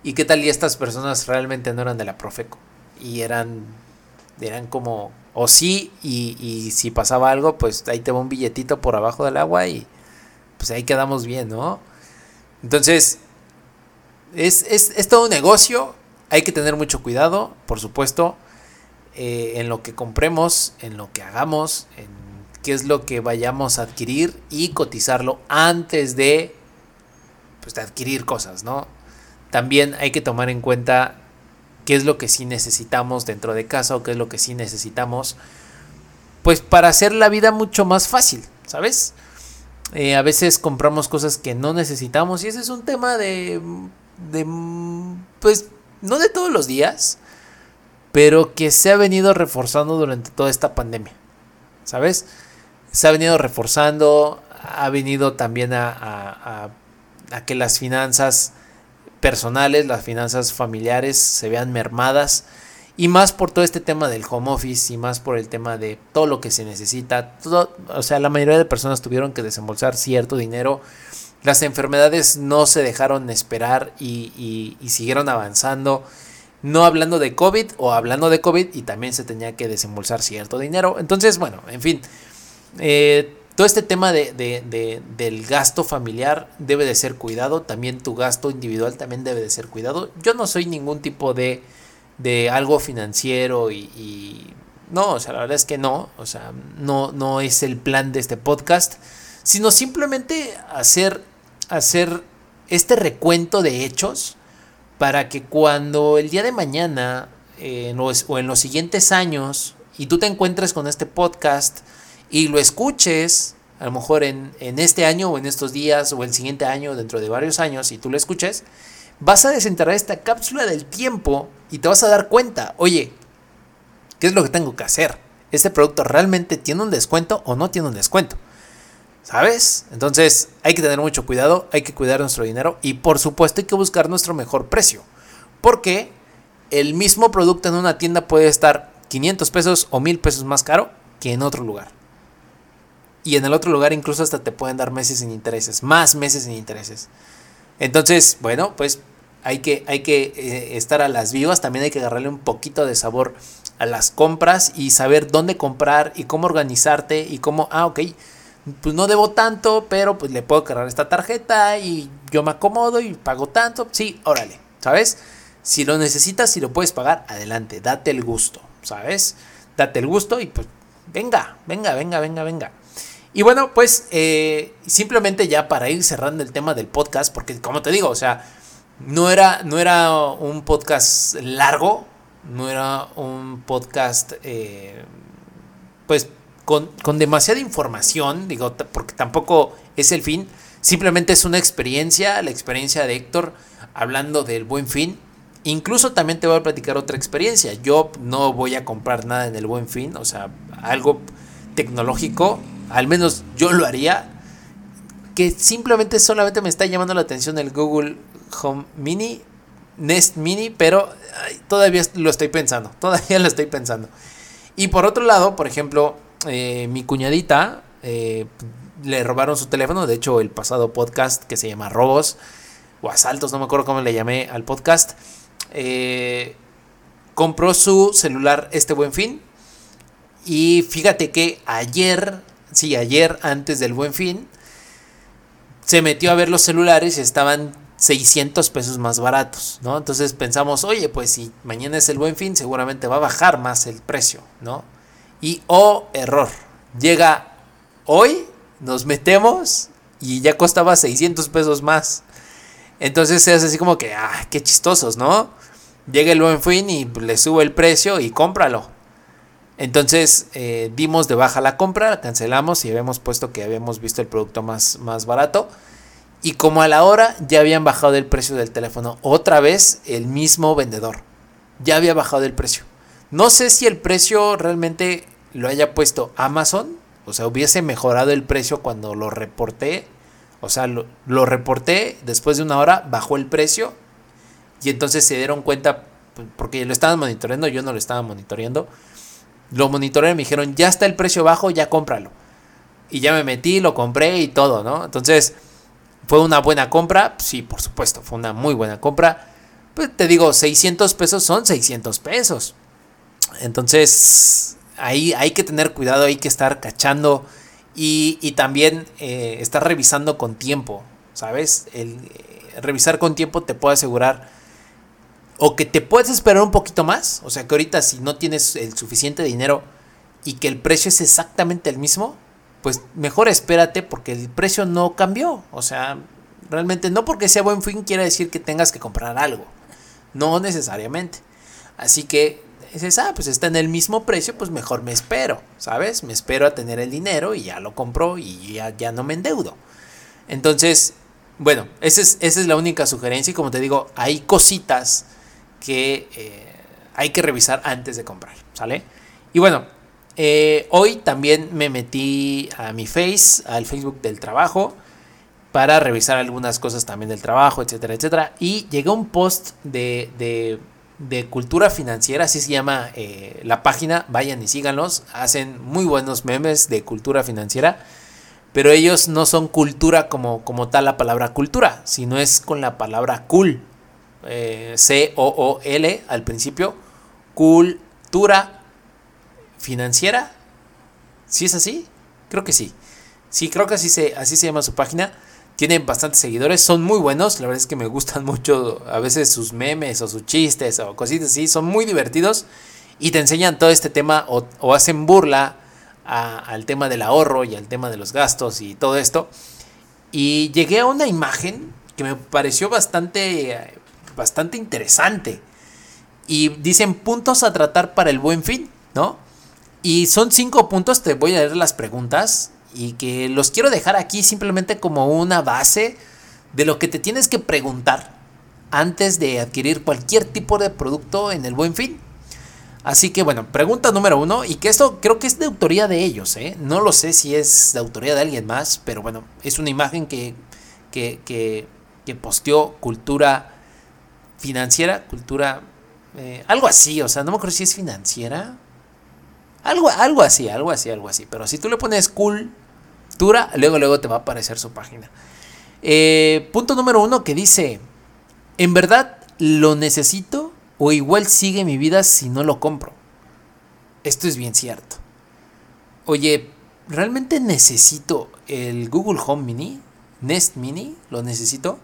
¿Y qué tal y estas personas realmente no eran de la Profeco? Y eran, eran como o sí, y, si pasaba algo, pues ahí te va un billetito por abajo del agua y pues ahí quedamos bien, ¿no? Entonces, es, es, todo un negocio, hay que tener mucho cuidado, por supuesto, eh, en lo que compremos, en lo que hagamos, en qué es lo que vayamos a adquirir y cotizarlo antes de, pues, de adquirir cosas, ¿no? También hay que tomar en cuenta qué es lo que sí necesitamos dentro de casa o qué es lo que sí necesitamos, pues para hacer la vida mucho más fácil, ¿sabes? Eh, a veces compramos cosas que no necesitamos y ese es un tema de, de, pues, no de todos los días, pero que se ha venido reforzando durante toda esta pandemia, ¿sabes? Se ha venido reforzando, ha venido también a, a, a que las finanzas personales, las finanzas familiares se vean mermadas y más por todo este tema del home office y más por el tema de todo lo que se necesita. Todo, o sea, la mayoría de personas tuvieron que desembolsar cierto dinero. Las enfermedades no se dejaron esperar y, siguieron avanzando. No hablando de COVID o hablando de COVID y también se tenía que desembolsar cierto dinero. Entonces, bueno, en fin. Eh, todo este tema de, del gasto familiar debe de ser cuidado, también tu gasto individual también debe de ser cuidado. Yo no soy ningún tipo de, de algo financiero y, no, o sea, la verdad es que no, o sea, no, no es el plan de este podcast, sino simplemente hacer, hacer este recuento de hechos para que cuando el día de mañana eh, o en los siguientes años y tú te encuentres con este podcast, y lo escuches, a lo mejor en, este año o en estos días o el siguiente año, dentro de varios años, y tú lo escuches, vas a desenterrar esta cápsula del tiempo y te vas a dar cuenta, oye, ¿qué es lo que tengo que hacer? ¿Este producto realmente tiene un descuento o no tiene un descuento? ¿Sabes? Entonces hay que tener mucho cuidado, hay que cuidar nuestro dinero y por supuesto hay que buscar nuestro mejor precio. Porque el mismo producto en una tienda puede estar 500 pesos o 1000 pesos más caro que en otro lugar. Y en el otro lugar incluso hasta te pueden dar meses sin intereses, más meses sin intereses. Entonces, bueno, pues hay que, hay que eh, estar a las vivas, también hay que agarrarle un poquito de sabor a las compras y saber dónde comprar y cómo organizarte y cómo, ah, ok, pues no debo tanto, pero pues le puedo cargar esta tarjeta y yo me acomodo y pago tanto, sí, órale, ¿sabes? Si lo necesitas, si lo puedes pagar, adelante, date el gusto, ¿sabes? Date el gusto y pues venga, venga, venga, venga, venga. Y bueno, pues eh, simplemente ya para ir cerrando el tema del podcast, porque como te digo, o sea, no era, no era un podcast largo, no era un podcast, eh, pues, con, con, demasiada información, digo, porque tampoco es el fin, simplemente es una experiencia, la experiencia de Héctor hablando del buen fin. Incluso también te voy a platicar otra experiencia. Yo no voy a comprar nada en el buen fin, o sea, algo tecnológico, al menos yo lo haría, que simplemente solamente me está llamando la atención el Google Home Mini, Nest Mini, pero todavía lo estoy pensando, todavía lo estoy pensando. Y por otro lado, por ejemplo, eh, mi cuñadita eh, le robaron su teléfono, de hecho el pasado podcast que se llama Robos o Asaltos, no me acuerdo cómo le llamé al podcast, eh, compró su celular este buen fin. Y fíjate que ayer, sí, ayer antes del buen fin, se metió a ver los celulares y estaban 600 pesos más baratos, ¿no? Entonces pensamos, oye, pues si mañana es el buen fin, seguramente va a bajar más el precio, ¿no? Y, oh, error, llega hoy, nos metemos y ya costaba 600 pesos más. Entonces es así como que, ah, qué chistosos, ¿no? Llega el buen fin y le sube el precio y cómpralo. Entonces eh, dimos de baja la compra, cancelamos y habíamos puesto que habíamos visto el producto más, más barato. Y como a la hora ya habían bajado el precio del teléfono, otra vez el mismo vendedor. Ya había bajado el precio. No sé si el precio realmente lo haya puesto Amazon, o sea, hubiese mejorado el precio cuando lo reporté. O sea, lo, lo reporté, después de una hora bajó el precio y entonces se dieron cuenta, porque lo estaban monitoreando, yo no lo estaba monitoreando. Lo monitorearon y me dijeron, ya está el precio bajo, ya cómpralo. Y ya me metí, lo compré y todo, ¿no? Entonces, ¿fue una buena compra? Sí, por supuesto, fue una muy buena compra. Pues te digo, 600 pesos son 600 pesos. Entonces, ahí hay que tener cuidado, hay que estar cachando y, también eh, estar revisando con tiempo, ¿sabes? El, eh, revisar con tiempo te puede asegurar o que te puedes esperar un poquito más, o sea que ahorita si no tienes el suficiente dinero y que el precio es exactamente el mismo, pues mejor espérate porque el precio no cambió, o sea, realmente no porque sea buen fin quiere decir que tengas que comprar algo, no necesariamente. Así que dices, ah, pues está en el mismo precio, pues mejor me espero, ¿sabes? Me espero a tener el dinero y ya lo compro y ya, ya no me endeudo. Entonces, bueno, esa es, esa es la única sugerencia y como te digo, hay cositas que eh, hay que revisar antes de comprar, ¿sale? Y bueno, eh, hoy también me metí a mi Face, al Facebook del trabajo, para revisar algunas cosas también del trabajo, etcétera, etcétera. Y llegó un post de, de, cultura financiera, así se llama eh, la página, vayan y síganlos, hacen muy buenos memes de cultura financiera. Pero ellos no son cultura como, como tal la palabra cultura, sino es con la palabra cool, eh, C-O-O-L al principio, cultura financiera. ¿Sí es así? Creo que sí. Sí, creo que así se, así se llama su página. Tienen bastantes seguidores, son muy buenos. La verdad es que me gustan mucho a veces sus memes o sus chistes o cositas así. Son muy divertidos y te enseñan todo este tema o, hacen burla al tema del ahorro y al tema de los gastos y todo esto. Y llegué a una imagen que me pareció bastante bastante interesante. Y dicen puntos a tratar para el buen fin, ¿no? Y son cinco puntos, te voy a leer las preguntas y que los quiero dejar aquí simplemente como una base de lo que te tienes que preguntar antes de adquirir cualquier tipo de producto en el buen fin. Así que bueno, pregunta número uno, y que esto creo que es de autoría de ellos, ¿eh? no lo sé si es de autoría de alguien más, pero bueno, es una imagen que, que, que, que posteó Cultura financiera, cultura, eh, algo así, o sea, no me acuerdo si es financiera. Algo, algo así, algo así, algo así. Pero si tú le pones cultura, luego, luego te va a aparecer su página. Eh, punto número uno que dice, ¿en verdad lo necesito o igual sigue mi vida si no lo compro? Esto es bien cierto. Oye, ¿realmente necesito el Google Home Mini? Nest Mini, ¿lo necesito?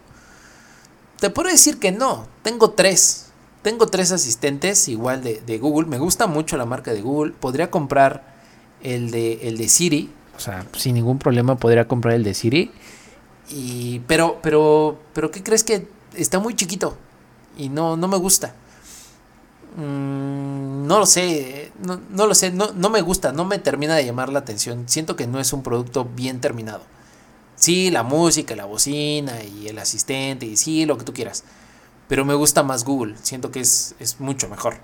Te puedo decir que no, tengo tres. tengo tres asistentes igual de, Google. Me gusta mucho la marca de Google. Podría comprar el de, el de Siri. O sea, sin ningún problema podría comprar el de Siri. Y, pero, pero, pero, ¿qué crees que está muy chiquito? Y no, no me gusta. Mm, no lo sé, no, no lo sé, no, no, me gusta, no me termina de llamar la atención. Siento que no es un producto bien terminado. Sí, la música, la bocina y el asistente y sí, lo que tú quieras. Pero me gusta más Google, siento que es, es mucho mejor.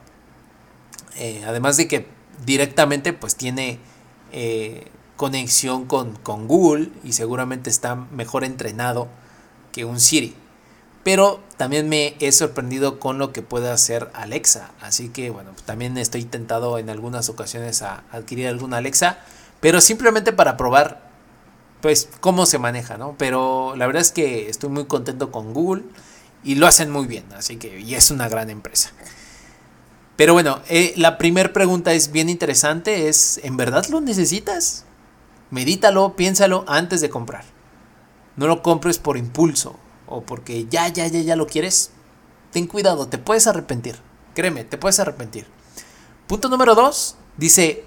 Eh, además de que directamente pues tiene eh, conexión con, con Google y seguramente está mejor entrenado que un Siri. Pero también me he sorprendido con lo que puede hacer Alexa. Así que bueno, también estoy tentado en algunas ocasiones a adquirir alguna Alexa. Pero simplemente para probar pues cómo se maneja, ¿no? Pero la verdad es que estoy muy contento con Google y lo hacen muy bien. Así que y es una gran empresa. Pero bueno, eh, la primera pregunta es bien interesante. Es, ¿en verdad lo necesitas? Medítalo, piénsalo antes de comprar. No lo compres por impulso o porque ya, ya, ya, ya lo quieres, ten cuidado, te puedes arrepentir. Créeme, te puedes arrepentir. Punto número dos, dice,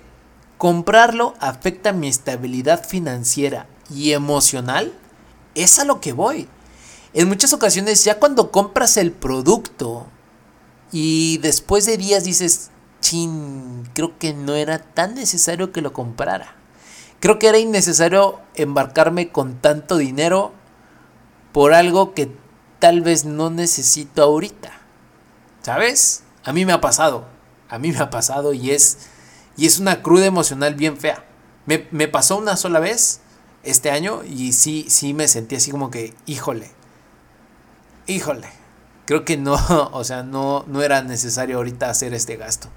comprarlo afecta mi estabilidad financiera y emocional. Es a lo que voy. En muchas ocasiones ya cuando compras el producto y después de días dices, chin, creo que no era tan necesario que lo comprara. Creo que era innecesario embarcarme con tanto dinero por algo que tal vez no necesito ahorita. ¿Sabes? A mí me ha pasado. A mí me ha pasado y es, y es una cruda emocional bien fea. Me, me pasó una sola vez este año y sí, sí me sentí así como que, híjole, híjole. Creo que no, o sea, no, no era necesario ahorita hacer este gasto.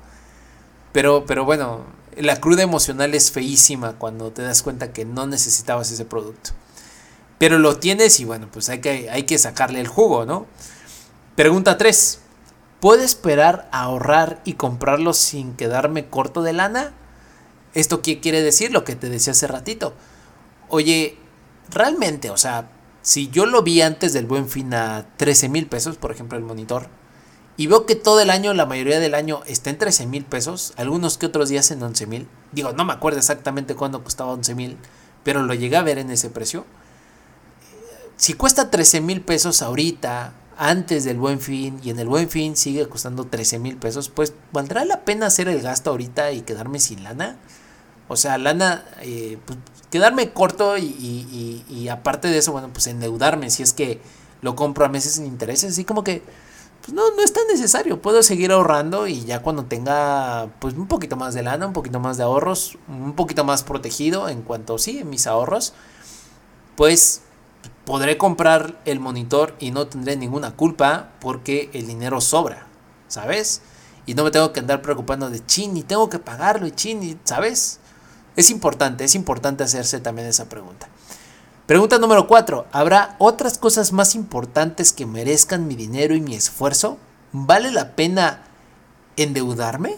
Pero, pero bueno, la cruda emocional es feísima cuando te das cuenta que no necesitabas ese producto. Pero lo tienes y bueno, pues hay que, hay que sacarle el jugo, ¿no? Pregunta 3. ¿Puedo esperar ahorrar y comprarlo sin quedarme corto de lana? ¿Esto qué quiere decir? Lo que te decía hace ratito. Oye, realmente, o sea, si yo lo vi antes del buen fin a 13 mil pesos, por ejemplo, el monitor, y veo que todo el año, la mayoría del año, está en 13 mil pesos, algunos que otros días en 11 mil. Digo, no me acuerdo exactamente cuándo costaba 11 mil, pero lo llegué a ver en ese precio si cuesta 13 mil pesos ahorita, antes del buen fin, y en el buen fin sigue costando 13 mil pesos, pues ¿valdrá la pena hacer el gasto ahorita y quedarme sin lana? O sea, lana, eh, pues, quedarme corto y, y, aparte de eso, bueno, pues endeudarme si es que lo compro a meses sin intereses, así como que, pues no, no es tan necesario, puedo seguir ahorrando y ya cuando tenga pues un poquito más de lana, un poquito más de ahorros, un poquito más protegido en cuanto, sí, en mis ahorros, pues podré comprar el monitor y no tendré ninguna culpa porque el dinero sobra, ¿sabes? Y no me tengo que andar preocupando de chin y tengo que pagarlo y chin, ¿sabes? Es importante, es importante hacerse también esa pregunta. Pregunta número 4. ¿Habrá otras cosas más importantes que merezcan mi dinero y mi esfuerzo? ¿Vale la pena endeudarme?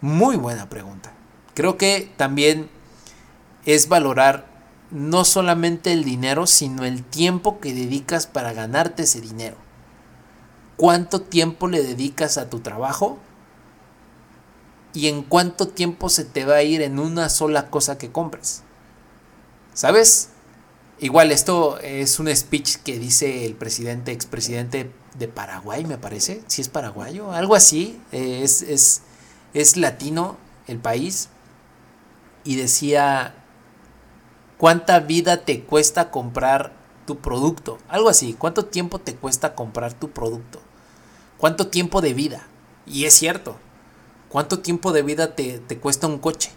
Muy buena pregunta. Creo que también es valorar no solamente el dinero, sino el tiempo que dedicas para ganarte ese dinero. ¿Cuánto tiempo le dedicas a tu trabajo? ¿Y en cuánto tiempo se te va a ir en una sola cosa que compres? ¿Sabes? Igual esto es un speech que dice el presidente, expresidente de Paraguay, me parece. Si es paraguayo, algo así. Eh, es, es, es latino el país. Y decía ¿Cuánta vida te cuesta comprar tu producto? Algo así. ¿Cuánto tiempo te cuesta comprar tu producto? ¿Cuánto tiempo de vida? Y es cierto. ¿Cuánto tiempo de vida te, cuesta un coche?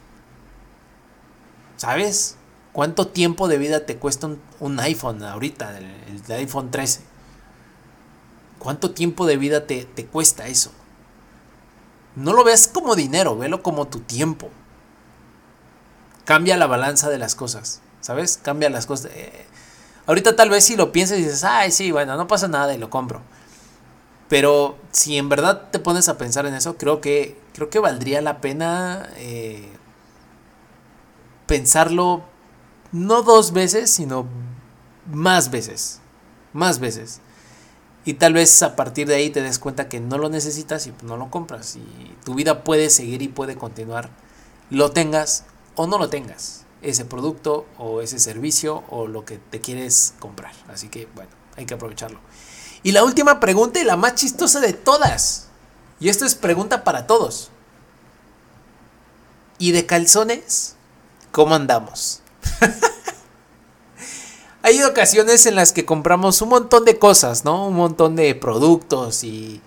¿Sabes? ¿Cuánto tiempo de vida te cuesta un, iPhone ahorita, el, iPhone 13? ¿Cuánto tiempo de vida te, te cuesta eso? No lo veas como dinero, velo como tu tiempo. Cambia la balanza de las cosas. ¿sabes? Cambia las cosas. Eh, ahorita tal vez si lo piensas y dices, ay, sí, bueno, no pasa nada y lo compro. Pero si en verdad te pones a pensar en eso, creo que, creo que valdría la pena eh, pensarlo no dos veces, sino más veces. Más veces. Y tal vez a partir de ahí te des cuenta que no lo necesitas y no lo compras. Y tu vida puede seguir y puede continuar. Lo tengas o no lo tengas. Ese producto o ese servicio o lo que te quieres comprar. Así que bueno, hay que aprovecharlo. Y la última pregunta y la más chistosa de todas. Y esto es pregunta para todos. ¿Y de calzones? ¿Cómo andamos? Hay ocasiones en las que compramos un montón de cosas, ¿no? Un montón de productos y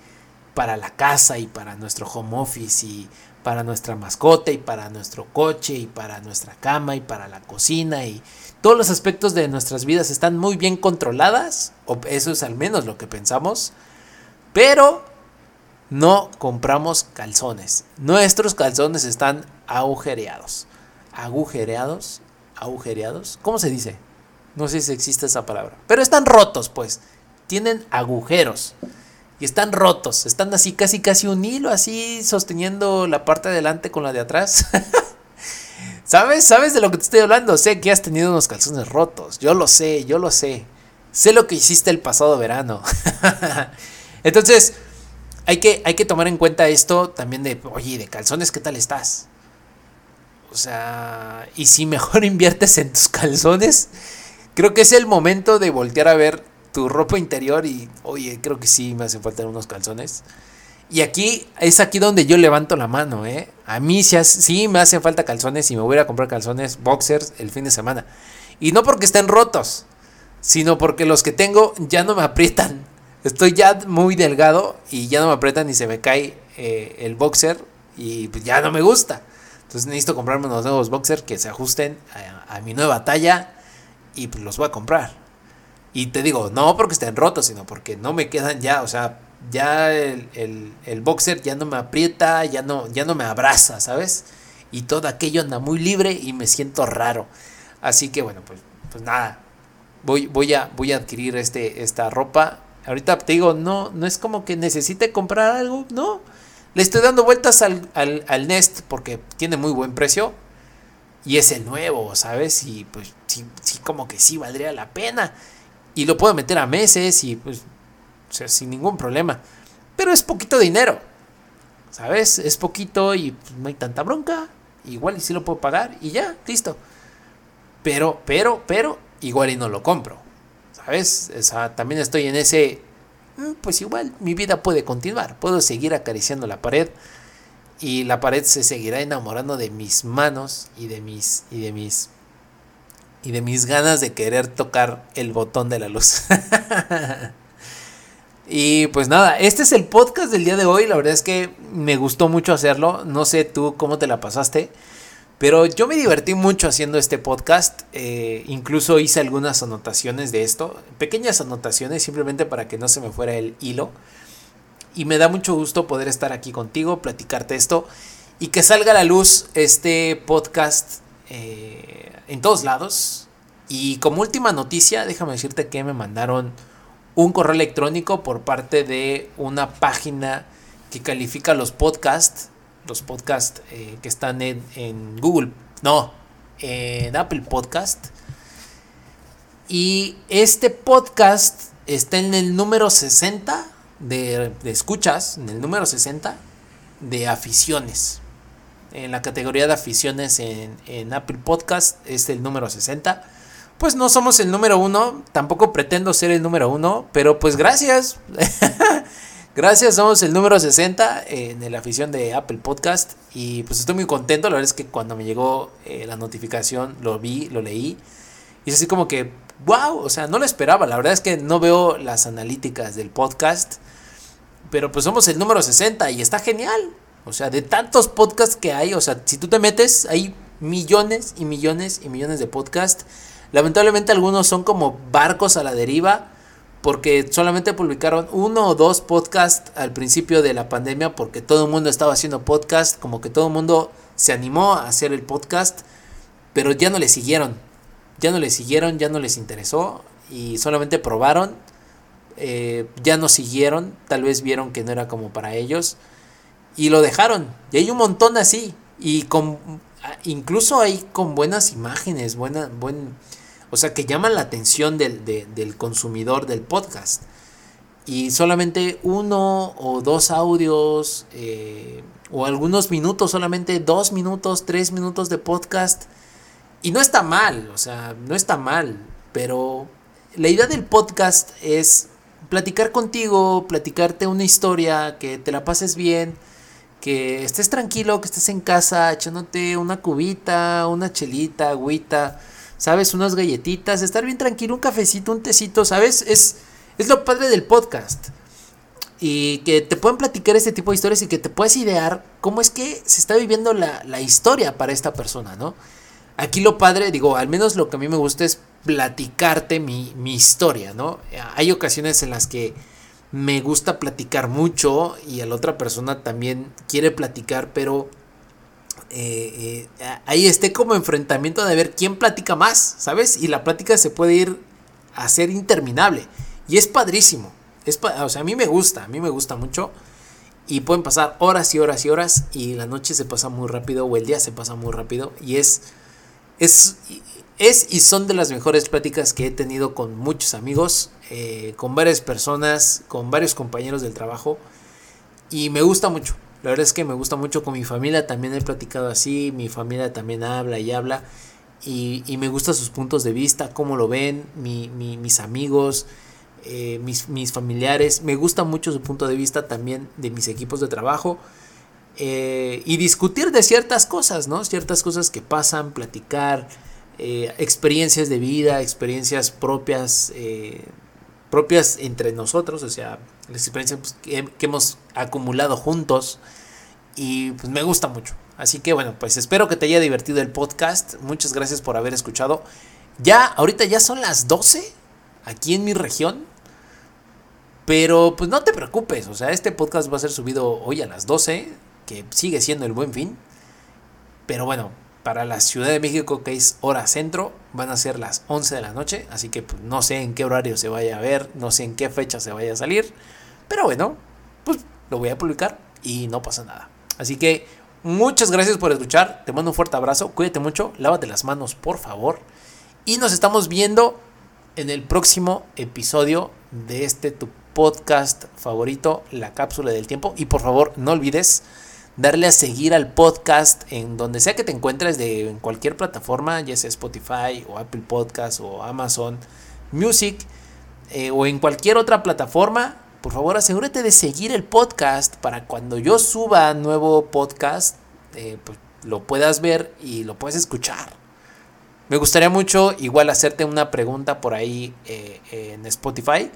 para la casa y para nuestro home office y para nuestra mascota y para nuestro coche y para nuestra cama y para la cocina y todos los aspectos de nuestras vidas están muy bien controladas, o eso es al menos lo que pensamos, pero no compramos calzones. Nuestros calzones están agujereados. Agujereados, agujereados, ¿cómo se dice? No sé si existe esa palabra. Pero están rotos, pues. Tienen agujeros. Y están rotos. Están así, casi, casi un hilo, así, sosteniendo la parte de adelante con la de atrás. ¿Sabes? ¿Sabes de lo que te estoy hablando? Sé que has tenido unos calzones rotos. Yo lo sé, yo lo sé. Sé lo que hiciste el pasado verano. Entonces, hay que, hay que tomar en cuenta esto también de, oye, de calzones, ¿qué tal estás? O sea, y si mejor inviertes en tus calzones, creo que es el momento de voltear a ver tu ropa interior y, oye, creo que sí me hacen falta unos calzones. Y aquí es aquí donde yo levanto la mano, ¿eh? A mí sí, me hacen falta calzones y me voy a comprar calzones boxers el fin de semana. Y no porque estén rotos, sino porque los que tengo ya no me aprietan. Estoy ya muy delgado y ya no me aprietan y se me cae eh, el boxer y pues ya no me gusta. Entonces necesito comprarme unos nuevos boxers que se ajusten a mi nueva talla y pues los voy a comprar. Y te digo, no porque estén rotos, sino porque no me quedan ya, o sea, ya el, el, boxer ya no me aprieta, ya no, ya no me abraza, ¿sabes? Y todo aquello anda muy libre y me siento raro. Así que bueno, pues, pues nada, voy, voy, a, voy a adquirir este, esta ropa. Ahorita te digo, no, no es como que necesite comprar algo, no. Le estoy dando vueltas al, al, al Nest porque tiene muy buen precio y es el nuevo, ¿sabes? Y pues sí, sí, como que sí valdría la pena. Y lo puedo meter a meses y pues, sin ningún problema. Pero es poquito dinero, ¿sabes? Es poquito y pues, no hay tanta bronca. Igual y sí lo puedo pagar y ya, listo. Pero, pero, pero, igual y no lo compro, ¿sabes? También estoy en ese, mm, pues igual mi vida puede continuar. Puedo seguir acariciando la pared y la pared se seguirá enamorando de mis manos y de mis y de mis y de mis ganas de querer tocar el botón de la luz. y pues nada, este es el podcast del día de hoy, la verdad es que me gustó mucho hacerlo, no sé tú cómo te la pasaste, pero yo me divertí mucho haciendo este podcast, eh, incluso hice algunas anotaciones de esto, pequeñas anotaciones simplemente para que no se me fuera el hilo. Y me da mucho gusto poder estar aquí contigo, platicarte esto y que salga a la luz este podcast eh, en todos lados. Y como última noticia, déjame decirte que me mandaron un correo electrónico por parte de una página que califica los podcasts, los podcasts eh, que están en, Google, no, en Apple Podcast. Y este podcast está en el número 60 de, escuchas, en el número 60, de aficiones. En la categoría de aficiones en, Apple Podcast es el número 60. Pues no somos el número uno, tampoco pretendo ser el número uno, pero pues gracias. gracias, somos el número 60 en la afición de Apple Podcast. Y pues estoy muy contento, la verdad es que cuando me llegó eh, la notificación lo vi, lo leí. Y es así como que, wow, o sea, no lo esperaba. La verdad es que no veo las analíticas del podcast. Pero pues somos el número 60 y está genial. O sea, de tantos podcasts que hay, o sea, si tú te metes, hay millones y millones y millones de podcasts. Lamentablemente algunos son como barcos a la deriva porque solamente publicaron uno o dos podcasts al principio de la pandemia porque todo el mundo estaba haciendo podcast, como que todo el mundo se animó a hacer el podcast, pero ya no le siguieron, ya no le siguieron, ya no les interesó y solamente probaron eh, ya no siguieron, tal vez vieron que no era como para ellos y lo dejaron. Y hay un montón así y con incluso hay con buenas imágenes, buena, buen, o sea, que llaman la atención del, del consumidor del podcast. y solamente uno o dos audios eh, o algunos minutos, solamente dos minutos, tres minutos de podcast. Y no está mal, o sea, no está mal, pero la idea del podcast es platicar contigo, platicarte una historia, que te la pases bien, que estés tranquilo, que estés en casa echándote una cubita, una chelita, agüita, ¿sabes? Unas galletitas, estar bien tranquilo, un cafecito, un tecito, ¿sabes? Es, es lo padre del podcast. Y que te pueden platicar este tipo de historias y que te puedes idear cómo es que se está viviendo la, la historia para esta persona, ¿no? Aquí lo padre, digo, al menos lo que a mí me gusta es platicarte mi, mi historia, ¿no? Hay ocasiones en las que me gusta platicar mucho y a la otra persona también quiere platicar, pero eh, eh, ahí esté como enfrentamiento de ver quién platica más, ¿sabes? Y la plática se puede ir a ser interminable. Y es padrísimo. Es, o sea, a mí me gusta, a mí me gusta mucho. Y pueden pasar horas y horas y horas y la noche se pasa muy rápido o el día se pasa muy rápido. Y es, es, es y son de las mejores pláticas que he tenido con muchos amigos, eh, con varias personas, con varios compañeros del trabajo. Y me gusta mucho. La verdad es que me gusta mucho con mi familia. También he platicado así. Mi familia también habla y habla. Y, y me gustan sus puntos de vista, cómo lo ven, mi, mi, mis amigos. Eh, mis, mis, familiares. Me gusta mucho su punto de vista también de mis equipos de trabajo. Eh, y discutir de ciertas cosas, ¿no? Ciertas cosas que pasan, platicar, eh, experiencias de vida, experiencias propias, propias entre nosotros, o sea, las experiencias pues, que, que, hemos acumulado juntos. Y pues me gusta mucho. Así que bueno, pues espero que te haya divertido el podcast. Muchas gracias por haber escuchado. Ya, ahorita ya son las 12 aquí en mi región. Pero pues no te preocupes, o sea, este podcast va a ser subido hoy a las 12, que sigue siendo el buen fin. Pero bueno, para la Ciudad de México, que es hora centro, van a ser las 11 de la noche. Así que pues, no sé en qué horario se vaya a ver, no sé en qué fecha se vaya a salir. Pero bueno, pues lo voy a publicar y no pasa nada. Así que muchas gracias por escuchar. Te mando un fuerte abrazo. Cuídate mucho. Lávate las manos, por favor. Y nos estamos viendo en el próximo episodio de este tu podcast favorito, La Cápsula del Tiempo. Y por favor, no olvides darle a seguir al podcast en donde sea que te encuentres, de en cualquier plataforma, ya sea Spotify o Apple Podcast o Amazon Music eh, o en cualquier otra plataforma. Por favor, asegúrate de seguir el podcast para cuando yo suba nuevo podcast, eh, pues lo puedas ver y lo puedes escuchar. Me gustaría mucho igual hacerte una pregunta por ahí eh, en Spotify.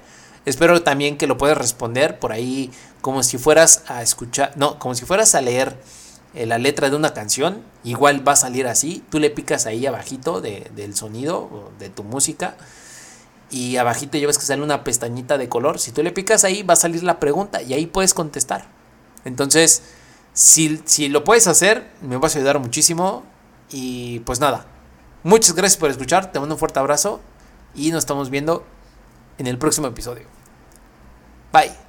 Espero también que lo puedas responder por ahí como si fueras a escuchar, no, como si fueras a leer eh, la letra de una canción. Igual va a salir así. Tú le picas ahí abajito de, del sonido de tu música. Y abajito ya ves que sale una pestañita de color. Si tú le picas ahí va a salir la pregunta y ahí puedes contestar. Entonces, si, si lo puedes hacer, me vas a ayudar muchísimo. Y pues nada, muchas gracias por escuchar. Te mando un fuerte abrazo y nos estamos viendo en el próximo episodio. Bye.